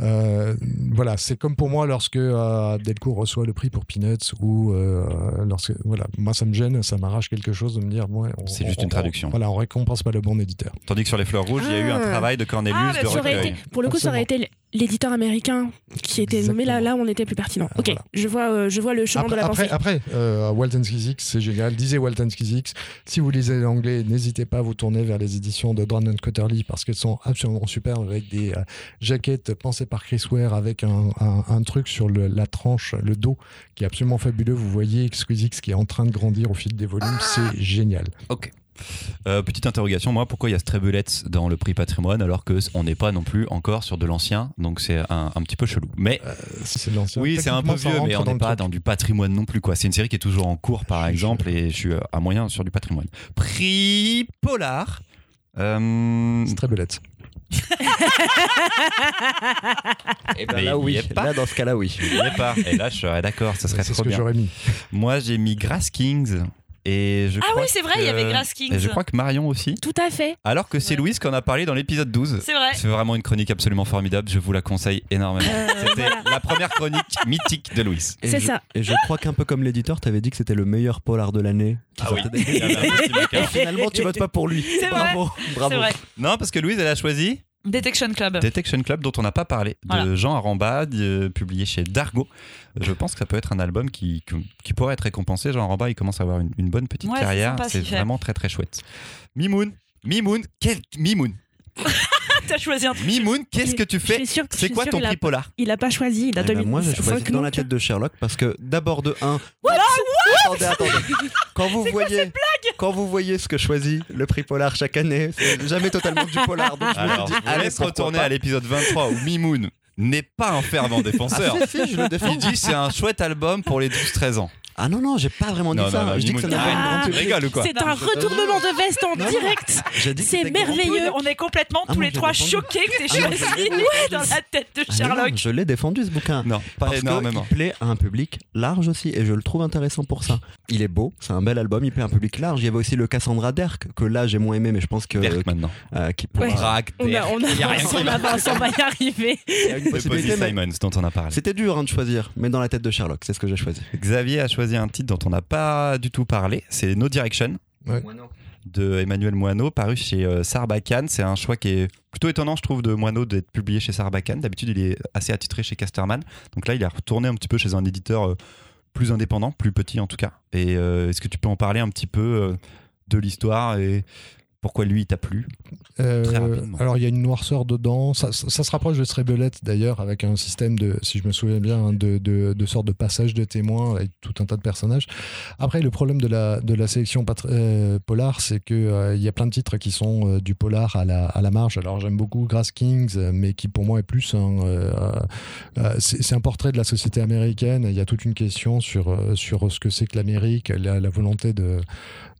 Euh, voilà, c'est comme pour moi lorsque euh, Delcourt reçoit le prix pour Peanuts ou euh, lorsque voilà, moi ça me gêne, ça m'arrache quelque chose de me dire ouais, C'est juste on- une traduction. Voilà, on récompense pas le bon éditeur. Tandis que sur les fleurs rouges, il y a eu un Ah. travail de Cornelius Ah, bah, de aurait recueil. été- pour le coup, ça aurait été l'éditeur américain qui était nommé là, là, on était plus pertinent. Ah, Ok, voilà. je vois, euh, je vois le chemin Après, de la après, pensée. après euh, Walton Physics, c'est génial. Lisez Walton Physics. Si vous lisez l'anglais, n'hésitez pas à vous tourner vers les éditions de Brandon Cotterly parce qu'elles sont absolument superbes avec des euh, jaquettes pensées par Chris Ware avec un, un- un truc sur le- la tranche, le dos qui est absolument fabuleux. Vous voyez Exquisix qui est en train de grandir au fil des volumes. C'est génial. Ok. Euh, petite interrogation, moi, pourquoi il y a Strebulette dans le prix patrimoine alors que on n'est pas non plus encore sur de l'ancien, donc c'est un, un petit peu chelou. Mais C'est de l'ancien. oui, c'est un peu vieux, mais on n'est pas truc. dans du patrimoine non plus, quoi. C'est une série qui est toujours en cours, par Je- exemple, et je suis euh, à moyen sur du patrimoine. Prix Polar. Euh, C'est belette. Et ben Mais là, il oui. pas. Là, dans ce cas-là, oui. je l'ai pas. Et là, je serais d'accord, ça serait C'est ce trop que bien. j'aurais mis. Moi, j'ai mis Grass Kings. Et je Ah crois oui, c'est vrai, il y que- avait Grass Kings. Et je crois que Marion aussi. Tout à fait. Alors que c'est Ouais. Louise qu'on a parlé dans l'épisode 12. C'est vrai. C'est vraiment une chronique absolument formidable, je vous la conseille énormément. Euh, C'était la première chronique mythique de Louise. Et C'est ça. Et je crois qu'un peu comme l'éditeur, t'avais dit que c'était le meilleur polar de l'année. qui Ah oui, des- écart. finalement, tu votes pas pour lui. C'est Bravo. Bravo. Vrai. Non, parce que Louise, elle a choisi Detection Club. Detection Club, dont on n'a pas parlé, de Voilà. Jean Aramba, de- publié chez Dargo. Je pense que ça peut être un album qui, qui, qui pourrait être récompensé. Jean Aramba, il commence à avoir une, une bonne petite Ouais, carrière. C'est fait. vraiment très très chouette. Mimoun, Mimoun, quel Mimoun, T'as choisi un truc. Mimoun, qu'est-ce que tu fais? C'est quoi ton prix polar? Il a pas choisi, il a Eh ben, moi, j'ai choisi dans la tête de Sherlock parce que d'abord de 1. Attendez, attendez. Quand vous voyez, quand vous voyez ce que choisit le prix polar chaque année, c'est jamais totalement du polar. Donc je me Alors, je vous allez, laisse retourner pas. à l'épisode 23 où Mimoun n'est pas un fervent défenseur. Ah, si, si, je le défends. Il dit c'est un chouette album pour les 12-13 ans. Ah non, non, j'ai pas vraiment dit Non, ça. non, non, je dis que ça n'a pas une grande quoi C'est un retournement de veste en direct. J'ai dit que C'est merveilleux. On est complètement Ah, tous les trois choqués que t'aies Ah, dans la tête de Ah, Sherlock. je l'ai défendu ce bouquin. Non, pas Parce énormément. qu'il plaît à un public large aussi, et je le trouve intéressant pour ça. Il est beau, c'est un bel album, il plaît à un public large. Il y avait aussi le Cassandra Derk, que là j'ai moins aimé, mais je pense que. Derk maintenant. euh, qui pourra- Ouais. Drac, On a, on a, Il va. Y arriver. il y a une possibilité, Simons dont on a parlé. C'était dur hein, de choisir, mais dans la tête de Sherlock, c'est ce que j'ai choisi. Xavier a choisi un titre dont on n'a pas du tout parlé, c'est No Direction de Emmanuel Moineau, paru chez euh, Sarbacane. C'est un choix qui est plutôt étonnant, je trouve, de Moineau d'être publié chez Sarbacane. D'habitude, il est assez attitré chez Casterman. Donc là, il a retourné un petit peu chez un éditeur euh, plus indépendant, plus petit en tout cas. Et euh, est-ce que tu peux en parler un petit peu euh, de l'histoire et pourquoi lui, il t'a plu Euh, Très rapidement. alors il y a une noirceur dedans. Ça, ça- ça se rapproche de Strebelette d'ailleurs, avec un système de, si je me souviens bien, hein, de, de, de sorte de passage de témoins avec tout un tas de personnages. Après, le problème de la, de la sélection euh, polar, c'est que euh, y a plein de titres qui sont euh, du polar à la, à la marge. Alors j'aime beaucoup Grass Kings, euh, mais qui pour moi est plus un, c'est un portrait de la société américaine. Il y a toute une question sur, sur ce que c'est que l'Amérique, la, la volonté de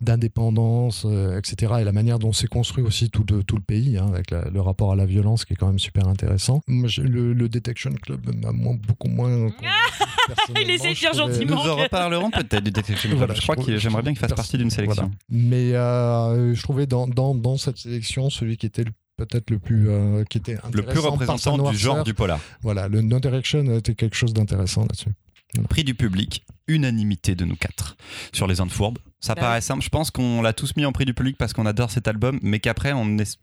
d'indépendance, etc. Et la manière dont c'est construit aussi tout, le- tout le pays, hein, avec la- le rapport à la violence qui est quand même super intéressant. Moi, le, le Detection Club m'a moins- beaucoup moins. Il essaie de dire trouvais- Nous gentiment. en reparlerons peut-être du Detection Club. Voilà, je crois que j'aimerais bien qu'il fasse partie d'une sélection. Voilà. Mais euh, je trouvais dans, dans, dans cette sélection celui qui était le- peut-être le plus euh, qui était Le plus représentant du genre du polar. Voilà, le No Direction était quelque chose d'intéressant là-dessus. Prix du public, unanimité de nous quatre sur les Indes Fourbes. Ça Bah paraît simple. Je pense qu'on l'a tous mis en prix du public parce qu'on adore cet album, mais qu'après, on, est-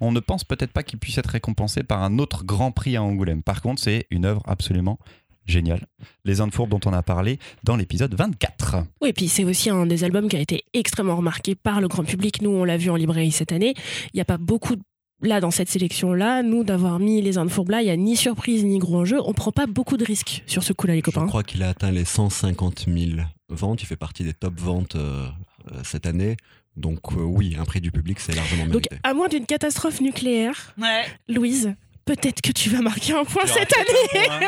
on ne pense peut-être pas qu'il puisse être récompensé par un autre grand prix à Angoulême. Par contre, c'est une œuvre absolument génial. Les Indes fourbes dont on a parlé dans l'épisode 24. Oui, et puis c'est aussi un des albums qui a été extrêmement remarqué par le grand public. Nous, on l'a vu en librairie cette année. Il n'y a pas beaucoup de là dans cette sélection là nous d'avoir mis les Indes fourbes là il y a ni surprise ni gros enjeu on prend pas beaucoup de risques sur ce coup là les Je copains crois qu'il a atteint les 150 000 ventes. Il fait partie des top ventes euh, euh, cette année. Donc euh, oui, un prix du public, c'est largement donc mérité. à moins d'une catastrophe nucléaire Ouais. Louise peut-être que tu vas marquer un point cette année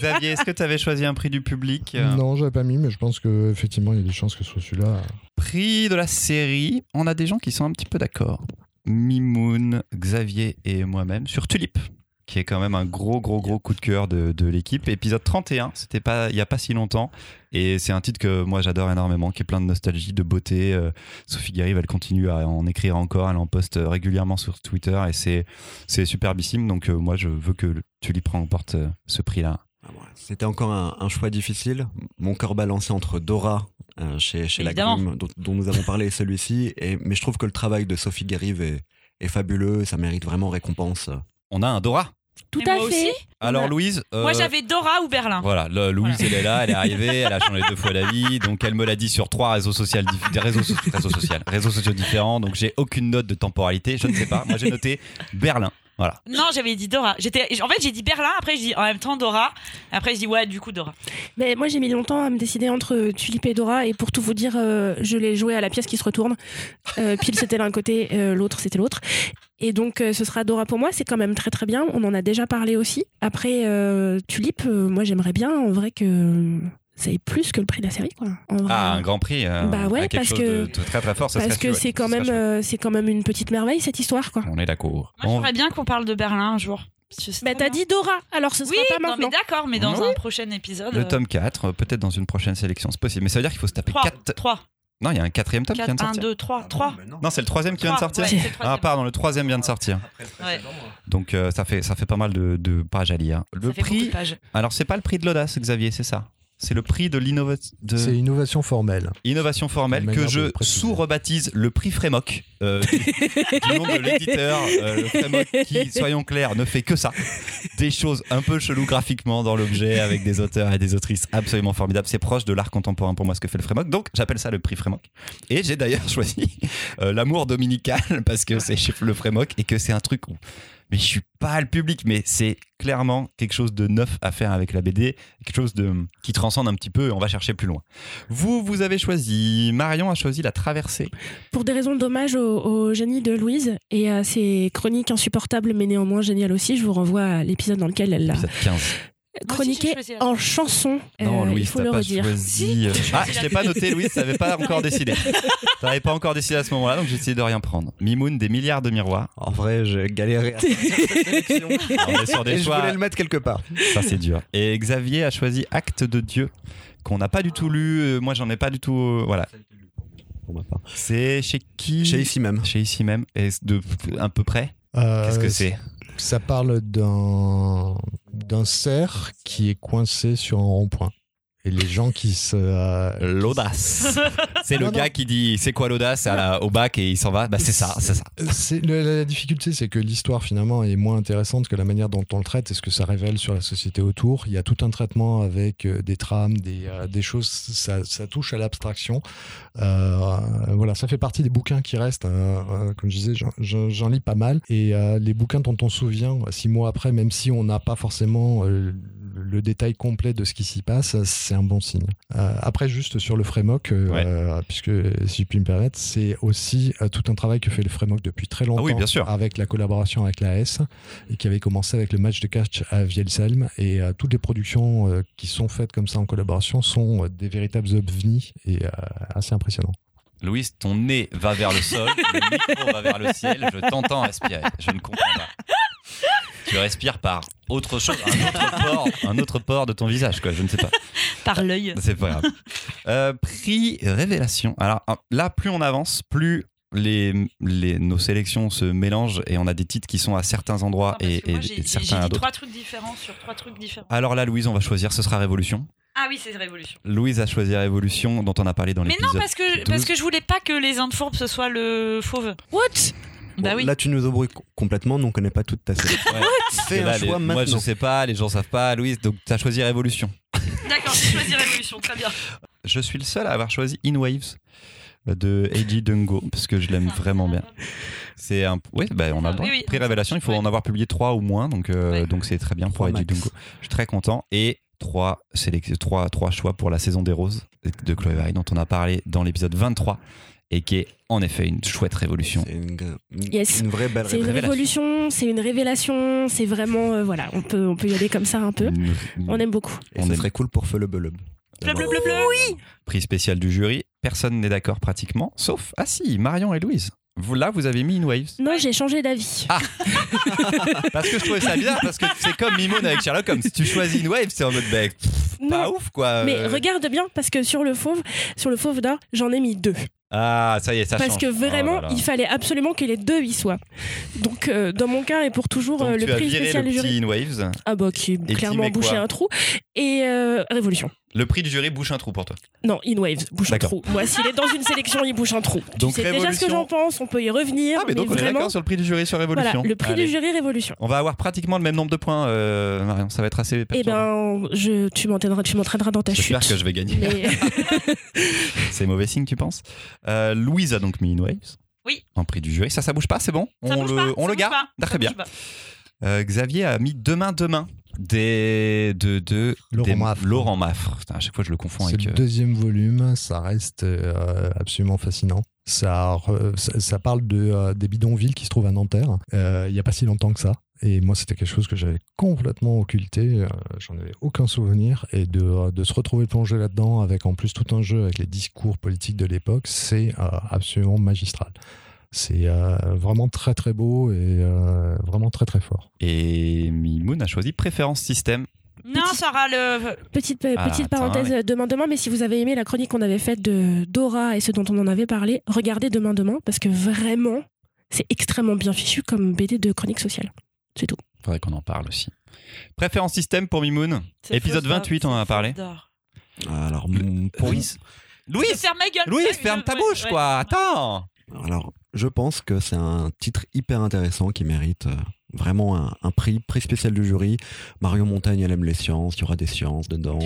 Xavier, est-ce que tu avais choisi un prix du public Non, j'avais pas mis, mais je pense qu'effectivement, il y a des chances que ce soit celui-là. Prix de la série, on a des gens qui sont un petit peu d'accord. Mimoun, Xavier et moi-même sur Tulip, qui est quand même un gros, gros, gros coup de cœur de, l'équipe. Épisode 31, c'était pas il y a pas si longtemps. Et c'est un titre que moi j'adore énormément, qui est plein de nostalgie, de beauté. Euh, Sophie Garive, elle continue à en écrire encore, elle en poste régulièrement sur Twitter et c'est superbissime. Donc euh, moi je veux que Tulip remporte euh, ce prix-là. Ah. C'était encore un, choix difficile. Mon cœur balancé entre Dora chez, chez Évidemment. Lagrim, dont, dont nous avons parlé, celui-ci. Mais je trouve que le travail de Sophie Garive est, est fabuleux. Ça mérite vraiment récompense. On a un Dora. tout Et à moi fait aussi Alors. Louise, Moi, euh, j'avais Dora ou Berlin. Voilà, le- Louise, Voilà. elle est là, elle est arrivée, elle a changé deux fois la vie, donc elle me l'a dit sur trois réseaux sociaux, dif- des réseaux, so- réseaux, sociaux, réseaux sociaux différents, donc j'ai aucune note de temporalité, je ne sais pas. Moi j'ai noté Berlin. Voilà. Non, j'avais dit Dora. J'étais, en fait, j'ai dit Berlin. Après, je dis en même temps Dora. Après, je dis ouais, du coup Dora. Mais moi, j'ai mis longtemps à me décider entre Tulip et Dora. Et pour tout vous dire, euh, je l'ai joué à la pièce qui se retourne. Euh, pile, c'était l'un côté, euh, l'autre, c'était l'autre. Et donc, euh, ce sera Dora pour moi. C'est quand même très, très bien. On en a déjà parlé aussi. Après, euh, Tulip, euh, moi, j'aimerais bien, en vrai, que ça ait plus que le prix de la série, quoi. En vrai. Ah, un grand prix. euh, Bah ouais, quelque parce chose que- de, de très très fort. ça Parce que c'est quand même, euh, c'est quand même une petite merveille cette histoire, quoi. On est d'accord. Moi, On- j'aimerais bien qu'on parle de Berlin un jour. C'est Bah, t'as dit Dora, alors ce sera Oui, pas non, mais d'accord, mais dans Oui. un prochain épisode. Le tome 4, euh, peut-être dans une prochaine sélection, c'est possible. Mais ça veut dire qu'il faut se taper 3, 4. 3, Non, il y a un quatrième tome qui vient de 1, sortir. 2, 3, 3. Non, c'est le troisième qui vient de sortir. Ah, pardon, le troisième vient de sortir. Ouais. Donc euh, ça, fait, ça fait pas mal de, de pages à lire. Le Ça fait beaucoup prix, de pages. alors c'est pas le prix de l'audace, Xavier, c'est ça? C'est le prix de l'innovation. C'est innovation formelle. Innovation formelle que de je sous-rebaptise le prix Frémoc euh, du, du nom de l'éditeur. Euh, le Frémoc qui, soyons clairs, ne fait que ça. Des choses un peu cheloues graphiquement dans l'objet avec des auteurs et des autrices absolument formidables. C'est proche de l'art contemporain pour moi ce que fait le Frémoc. Donc j'appelle ça le prix Frémoc. Et j'ai d'ailleurs choisi euh, l'amour dominical parce que c'est chez le Frémoc et que c'est un truc où mais je suis pas le public, mais c'est clairement quelque chose de neuf à faire avec la BD, quelque chose de qui transcende un petit peu et on va chercher plus loin. Vous, vous avez choisi, Marion a choisi la traversée. Pour des raisons d'hommage au, au génie de Louise et à ses chroniques insupportables mais néanmoins géniales aussi, je vous renvoie à l'épisode dans lequel elle l'a Épisode 15. chroniqué la- en chanson. Non, Euh, Louise, il faut t'as le pas redire. choisi. Si, euh, Ah, je t'ai pas noté, Louise, t'avais pas encore décidé. T'avais pas encore décidé à ce moment-là, donc j'ai essayé de rien prendre. Mimoun, des milliards de miroirs. En vrai, j'ai galéré à sortir cette sélection. Alors, on est sur des Et je choix. voulais le mettre quelque part. Ça, c'est dur. Et Xavier a choisi Acte de Dieu, qu'on n'a pas du tout lu. Euh, Moi, j'en ai pas du tout. euh, Voilà. C'est chez qui Chez ici même. Chez ici même. Et de à peu près. Euh, Qu'est-ce que c'est Ça parle d'un d'un cerf qui est coincé sur un rond-point. Et les gens qui se. euh, L'audace. C'est le Non, gars non. qui dit c'est quoi l'audace? Au bac et il s'en va. Bah c'est ça, c'est ça. le- la, la difficulté, c'est que l'histoire finalement est moins intéressante que la manière dont on le traite et ce que ça révèle sur la société autour. Il y a tout un traitement avec euh, des trames, des, euh, des choses, ça, ça touche à l'abstraction. Euh, voilà, ça fait partie des bouquins qui restent. euh, euh, comme je disais, j'en- lis pas mal. Et euh, les bouquins dont on se souvient six mois après, même si on n'a pas forcément euh, le détail complet de ce qui s'y passe, c'est un bon signe. Euh, après, juste sur le Frémoc, euh, Ouais. puisque si je puis me permettre, c'est aussi euh, tout un travail que fait le Frémoc depuis très longtemps Ah oui, bien sûr. avec la collaboration avec l'AS et qui avait commencé avec le match de catch à Vielselm. Et toutes les productions qui sont faites comme ça en collaboration sont des véritables ovnis et assez impressionnants. Louise, ton nez va vers le sol, le micro va vers le ciel, je t'entends respirer. Je ne comprends pas. Tu respires par autre chose, un autre port, un autre port de ton visage, quoi. Je ne sais pas. Par l'œil. C'est pas grave. Euh, prix révélation. Alors euh, là, plus on avance, plus les, les, nos sélections se mélangent et on a des titres qui sont à certains endroits Non, parce et, moi, et- et certains à d'autres. trois trucs différents sur trois trucs différents. Alors là, Louise, on va choisir. Ce sera Révolution. Ah oui, c'est Révolution. Louise a choisi Révolution, dont on a parlé dans Mais l'épisode. non, parce que, 12. parce que je voulais pas que les Indes fourbes ce soit le fauve. What? Bah Bon, oui. Là, tu nous embrouilles co- complètement, nous on connaît pas toute ta sélection. Ouais. Fais Et un là, les- choix moi, je maintenant. sais pas, les gens savent pas, Louise, donc tu as choisi Révolution. D'accord, j'ai choisi Révolution, très bien. Je suis le seul à avoir choisi In Waves de Eiji Dungo, parce que je l'aime vraiment bien. C'est un. Oui, bah, on a le droit. Oui, oui. Prix Révélation, il faut Ouais. en avoir publié trois ou moins, donc euh, Ouais. donc c'est très bien pour Eiji. Dungo. Je suis très content. Et trois, trois, trois choix pour la saison des roses de Chloé Vaille, dont on a parlé dans l'épisode 23, et qui est en effet une chouette révolution. C'est une, une- Yes. une vraie belle C'est une révolution, c'est une révélation, c'est vraiment euh, voilà, on peut on peut y aller comme ça un peu. Une- On aime beaucoup. Et On ce aime. serait cool pour Feu le Belub. Bleu, bleu, bleu, bleu. Oui. prix spécial du jury. Personne n'est d'accord pratiquement, sauf ah si, Marion et Louise. Vous là, vous avez mis In Waves. Non, j'ai changé d'avis. Ah. Parce que je trouvais ça bizarre, parce que c'est comme Mimoun avec Sherlock Holmes. Si tu choisis une wave, c'est en mode bec. Pas ouf quoi. Mais regarde bien parce que sur le fauve, sur le fauve d'or, j'en ai mis deux. Ah, ça y est, ça parce change. que vraiment, Oh là là. il fallait absolument que les deux y soient. Donc, euh, dans mon cas et pour toujours, Donc euh, le tu as prix viré spécial le du jury. Waves. Ah bah qui qui clairement met bouchait un trou. Et euh, Révolution. Le prix du jury bouche un trou pour toi. Non, In Waves, bouche un trou. Moi, s'il est dans une sélection, il bouche un trou. Donc, tu sais déjà ce que Révolution- j'en pense, on peut y revenir. Ah, mais donc on est vraiment, d'accord sur le prix du jury sur Révolution. voilà, le prix Allez. du jury Révolution. On va avoir pratiquement le même nombre de points, euh, Marion. Ça va être assez Eh ben, je, tu m'entraîneras, tu m'entraîneras dans ta chute. J'espère que je vais gagner. Mais C'est mauvais signe, tu penses? Euh, Louise a donc mis In Waves. Oui. En prix du jury. Ça, ça bouge pas, c'est bon? Ça On bouge le, pas, on ça le bouge garde pas, Très ça bien. Euh, Xavier a mis demain demain des de, de Laurent des- Maffre. Laurent Maffre. Putain, à chaque fois je le confonds C'est avec. le euh, deuxième volume, ça reste euh, absolument fascinant. Ça, re- ça, ça parle de, euh, des bidonvilles qui se trouvent à Nanterre. Euh, Il n'y a pas si longtemps que ça. Et moi, c'était quelque chose que j'avais complètement occulté. J'en avais aucun souvenir. Et de, de se retrouver plongé là-dedans, avec en plus tout un jeu avec les discours politiques de l'époque, c'est absolument magistral. C'est euh, vraiment très très beau et euh, vraiment très très fort. Et Mimoun a choisi préférence système. Non, Sarah, le. petite, euh, Ah, petite attends, parenthèse demain demain, mais si vous avez aimé la chronique qu'on avait faite de Dora et ce dont on en avait parlé, regardez demain demain parce que vraiment, c'est extrêmement bien fichu comme BD de chronique sociale. C'est tout. Faudrait qu'on en parle aussi. Préférence système pour Mimoun. Épisode fausse 28, on en a parlé. Alors, mon- pour- Louise. Louise. Ferme ma gueule. Louise, Ouais, ferme ta bouche ouais. quoi. Attends. Alors, je pense que c'est un titre hyper intéressant qui mérite euh, vraiment un, un prix, prix spécial du jury. Marion Montagne, elle aime les sciences, il y aura des sciences dedans.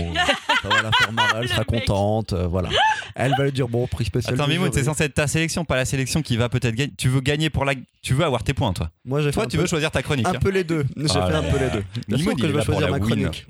Ça va la faire marrer, elle sera contente. euh, voilà. Elle va lui dire bon, prix spécial Attends Mimoun, c'est censé être ta sélection, pas la sélection qui va peut-être gagner. Tu veux gagner pour la. Tu veux avoir tes points toi. Moi, j'ai fait Toi, tu peu- veux choisir ta chronique. un hein. peu les deux. J'ai Ah fait là un peu les deux. Mimoun, que je vais choisir ma win. chronique.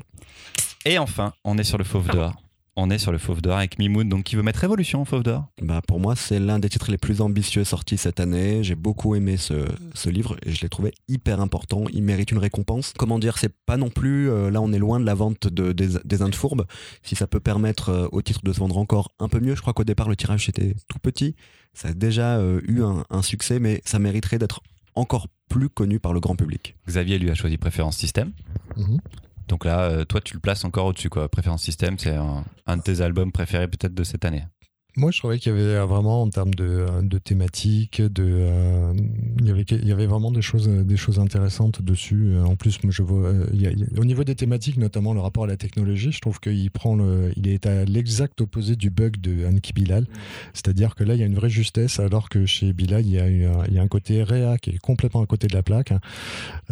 Et enfin, on est sur le Fauve d'Or. On est sur le Fauve d'Or avec Mimoun, donc qui veut mettre Révolution au Fauve d'Or. Bah, pour moi, c'est l'un des titres les plus ambitieux sortis cette année. J'ai beaucoup aimé ce, ce livre et je l'ai trouvé hyper important. Il mérite une récompense. Comment dire, c'est pas non plus. euh, là, on est loin de la vente de, des, des Indes fourbes. Si ça peut permettre euh, au titre de se vendre encore un peu mieux, je crois qu'au départ, le tirage était tout petit. Ça a déjà euh, eu un, un succès, mais ça mériterait d'être encore plus connu par le grand public. Xavier lui a choisi préférence système. Mhm. Donc là, euh, toi, tu le places encore au-dessus, quoi. Préférence système, c'est un, un de tes albums préférés peut-être de cette année. Moi, je trouvais qu'il y avait euh, vraiment, en termes de, euh, de thématiques, de, euh, il, y avait, il y avait vraiment des choses, des choses intéressantes dessus. En plus, moi, je vois, il y a- il y a- au niveau des thématiques, notamment le rapport à la technologie, je trouve qu'il prend le, il est à l'exact opposé du bug de Anki Bilal. C'est-à-dire que là, il y a une vraie justesse, alors que chez Bilal, il y a, un- il y a un côté réa qui est complètement à côté de la plaque.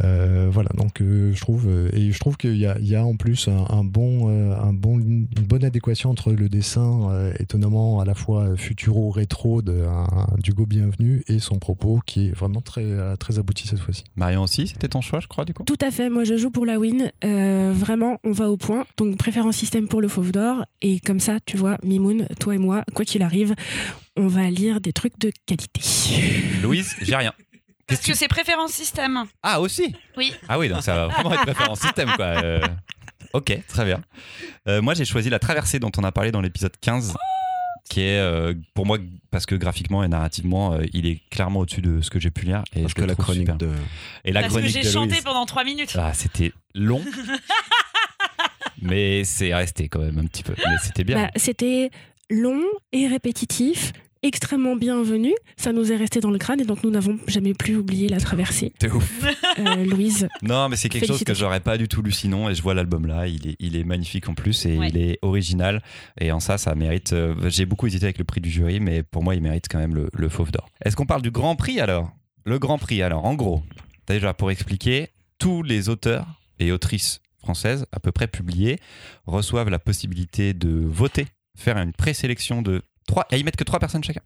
Euh, voilà, donc je trouve, et je trouve qu'il y a, il y a en plus un, un bon, un bon, une bonne adéquation entre le dessin étonnamment à la fois futuro-rétro d'Hugo Bienvenu et son propos qui est vraiment très, très abouti cette fois-ci. Marion aussi, c'était ton choix, je crois, du coup? Tout à fait, moi je joue pour la win. Euh, vraiment, on va au point. Donc préférence système pour le fauve d'or. Et comme ça, tu vois, Mimoun, toi et moi, quoi qu'il arrive, on va lire des trucs de qualité. Louise, j'ai rien. Parce que c'est préférence système. Ah, aussi? Oui. Ah oui, donc ça va vraiment être préférence système, quoi. Euh, ok, très bien. Euh, moi, j'ai choisi La Traversée dont on a parlé dans l'épisode 15, qui est, euh, pour moi, parce que graphiquement et narrativement, euh, il est clairement au-dessus de ce que j'ai pu lire. Et Parce que la chronique super. de. Et la Parce que chronique j'ai de chanté Louise. pendant 3 minutes. Ah, c'était long. mais c'est resté quand même un petit peu. Mais c'était bien. Bah, C'était long et répétitif, extrêmement bienvenu. Ça nous est resté dans le crâne et donc nous n'avons jamais plus oublié la traversée. T'es ouf. Euh, Louise, Non, mais c'est quelque chose que j'aurais pas du tout lu sinon. Et je vois l'album là, il est, il est magnifique en plus et Ouais. il est original. Et en ça, ça mérite. euh, J'ai beaucoup hésité avec le prix du jury, mais pour moi, il mérite quand même le, le Fauve d'Or. Est-ce qu'on parle du Grand Prix alors? Le Grand Prix, alors en gros, déjà pour expliquer, tous les auteurs et autrices françaises, à peu près publiés, reçoivent la possibilité de voter, faire une présélection de trois, et ils mettent que trois personnes chacun.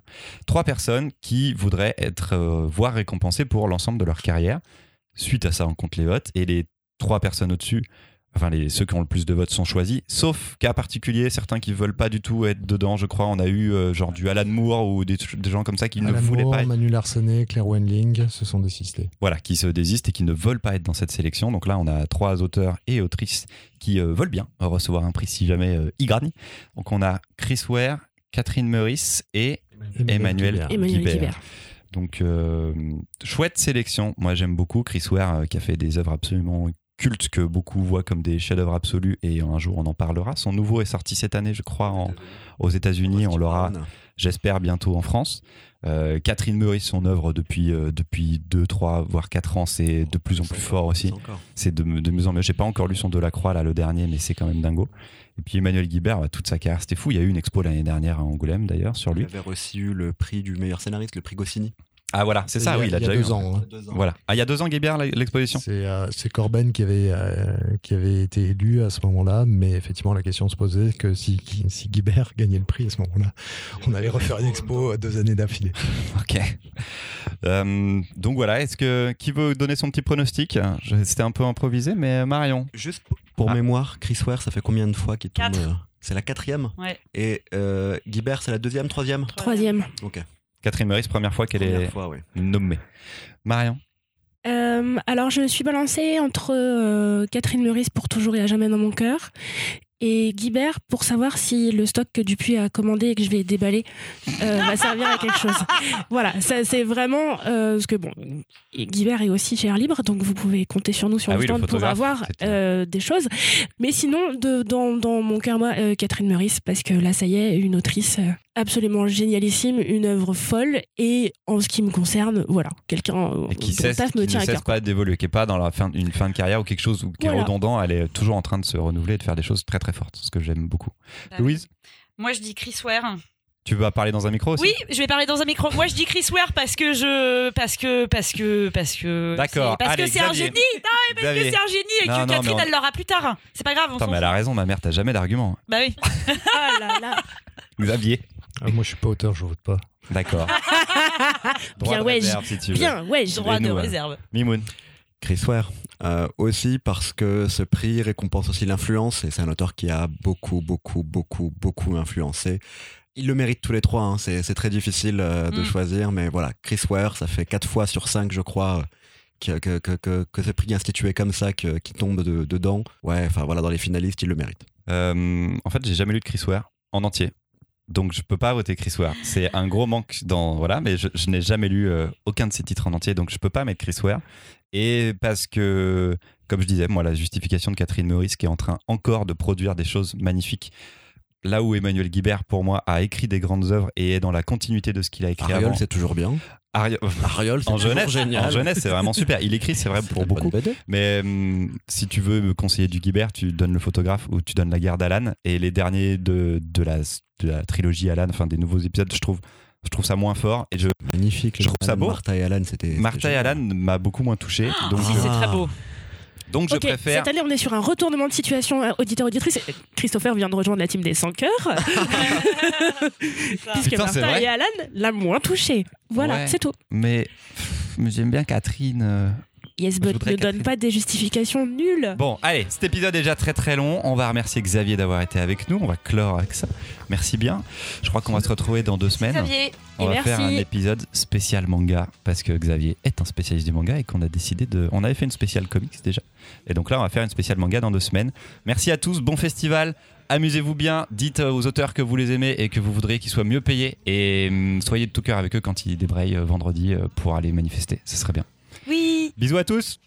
Trois personnes qui voudraient être, euh, voire récompensées pour l'ensemble de leur carrière. Suite à ça, on compte les votes, et les trois personnes au-dessus, enfin les, ceux qui ont le plus de votes sont choisis, sauf cas particulier, certains qui veulent pas du tout être dedans, je crois, on a eu euh, genre du Alan Moore ou des, des gens comme ça qui ne voulaient Moore, pas être Manu Larsenet, Claire Wenling se sont désistés. voilà, qui se désistent et qui ne veulent pas être dans cette sélection. Donc là, on a trois auteurs et autrices qui euh, veulent bien recevoir un prix si jamais euh, ils gagnent. Donc on a Chris Ware, Catherine Meurice et Emmanuel Guibert. Emmanuel Guibert. Guibert. donc euh, chouette sélection. Moi j'aime beaucoup Chris Ware euh, qui a fait des œuvres absolument cultes que beaucoup voient comme des chefs-d'œuvre absolus et un jour on en parlera. Son nouveau est sorti cette année, je crois, en- aux États-Unis. On l'aura j'espère bientôt en France. Euh, Catherine Meurice, son œuvre depuis, euh, depuis 2, 3, voire 4 ans, c'est de plus en plus fort aussi. C'est de, de mieux en mieux. J'ai pas encore lu son Delacroix, là, le dernier, mais c'est quand même dingo. Et puis Emmanuel Guibert, bah, toute sa carrière, c'était fou. Il y a eu une expo l'année dernière à Angoulême, d'ailleurs, sur Il lui. avait reçu le prix du meilleur scénariste, le prix Goscinny. Ah voilà, c'est ça, Il y a- oui, il a il y a déjà eu. deux ans. hein. Voilà. Ah, il y a deux ans, Guibert, la- l'exposition? C'est euh, c'est Corben qui avait, euh, qui avait été élu à ce moment-là, mais effectivement, la question se posait que si, si Guibert gagnait le prix à ce moment-là, on allait refaire une expo deux années d'affilée. Ok. Euh, donc voilà, est-ce que qui veut donner son petit pronostic? C'était un peu improvisé, mais Marion. Juste pour Ah. mémoire, Chris Ware, ça fait combien de fois qu'il tombe Quatre. euh, C'est la quatrième? Ouais. Et euh, Guibert, c'est la deuxième, troisième? Troisième. Ok. Catherine Meurice, première fois qu'elle est fois, ouais. nommée. Marion. Euh, alors, je suis balancée entre euh, Catherine Meurice pour toujours et à jamais dans mon cœur et Guibert pour savoir si le stock que Dupuis a commandé et que je vais déballer euh, va servir à quelque chose. Voilà, ça c'est vraiment euh, parce que bon, Guibert est aussi chez Air Libre, donc vous pouvez compter sur nous sur Ah le oui, le stand pour avoir euh, des choses. Mais sinon, de, dans, dans mon cœur, moi, euh, Catherine Meurice, parce que là, ça y est, une autrice euh, absolument génialissime, une œuvre folle et en ce qui me concerne, voilà, quelqu'un qui, cesse, taf qui me ne tient à cesse pas d'évoluer, qui n'est pas dans la fin, une fin de carrière ou quelque chose qui est Voilà. redondant, elle est toujours en train de se renouveler et de faire des choses très très fortes, ce que j'aime beaucoup. Bah, Louise, Moi, je dis Chris Ware. tu vas parler dans un micro aussi? Oui, je vais parler dans un micro. Moi, je dis Chris Ware parce que je, parce que, parce que, parce que. D'accord. Parce Allez, que c'est un génie. Non, mais parce Xavier. que c'est un génie et que non, Catherine, on- elle l'aura plus tard. C'est pas grave. On Attends, mais elle a raison, ma mère, t'as jamais d'argument. Bah oui. Ah là là. Xavier. Ah, moi, je suis pas auteur, je vote pas. D'accord. Bien, ouais, réserve, si tu veux. Bien, ouais, Droit de nous, ouais. réserve. Mimoun. Chris Ware. Euh, aussi parce que ce prix récompense aussi l'influence et c'est un auteur qui a beaucoup, beaucoup, beaucoup, beaucoup influencé. Ils le méritent tous les trois, hein. c'est c'est très difficile euh, de Mm. choisir, mais voilà, Chris Ware, ça fait quatre fois sur cinq, je crois, euh, que, que, que, que, que ce prix institué comme ça, que- qui tombe de- dedans. Ouais, enfin voilà, dans les finalistes, il le mérite. Euh, en fait, j'ai jamais lu de Chris Ware en entier. Donc je peux pas voter Chris Ware. C'est un gros manque dans voilà, mais je, n'ai jamais lu euh, aucun de ses titres en entier, donc je peux pas mettre Chris Ware. Et parce que, comme je disais, moi la justification de Catherine Meurice qui est en train encore de produire des choses magnifiques. Là où Emmanuel Guibert, pour moi, a écrit des grandes œuvres et est dans la continuité de ce qu'il a écrit Ariol, avant. c'est toujours bien. Ariol- Ariol, c'est en toujours jeunesse, génial. en jeunesse, c'est vraiment super. Il écrit, c'est vrai pour beaucoup. Mais hum, si tu veux me conseiller du Guibert, tu donnes le photographe ou tu donnes la guerre d'Alan. Et les derniers de, de, la, de la trilogie Alan, enfin des nouveaux épisodes, je trouve, je trouve ça moins fort. Et je, Magnifique. Je trouve ça beau. Martha et Alan, c'était. Martha et. Alan m'a beaucoup moins touché. Donc, Si, je, c'est très beau. Donc je préfère. cette année, on est sur un retournement de situation euh, auditeur-auditrice. Christopher vient de rejoindre la team des 100 cœurs, puisque Putain, Martha et Alan l'a moins touché. Voilà, Ouais. c'est tout. Mais, j'aime bien Catherine. Yes, Je but voudrais ne donne pas des justifications nulles. Bon, allez, cet épisode est déjà très très long. On va remercier Xavier d'avoir été avec nous. On va clore avec ça. Merci bien. Je crois qu'on va se retrouver dans deux semaines. Xavier. On Et va merci. faire un épisode spécial manga parce que Xavier est un spécialiste du manga et qu'on a décidé de. On avait fait une spéciale comics déjà. Et donc là, on va faire une spéciale manga dans deux semaines. Merci à tous, bon festival. Amusez-vous bien, dites euh, aux auteurs que vous les aimez et que vous voudriez qu'ils soient mieux payés. Et hum, soyez de tout cœur avec eux quand ils débrayent euh, vendredi euh, pour aller manifester. Ce serait bien. Oui. Bisous à tous!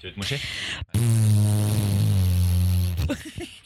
tu veux te moucher?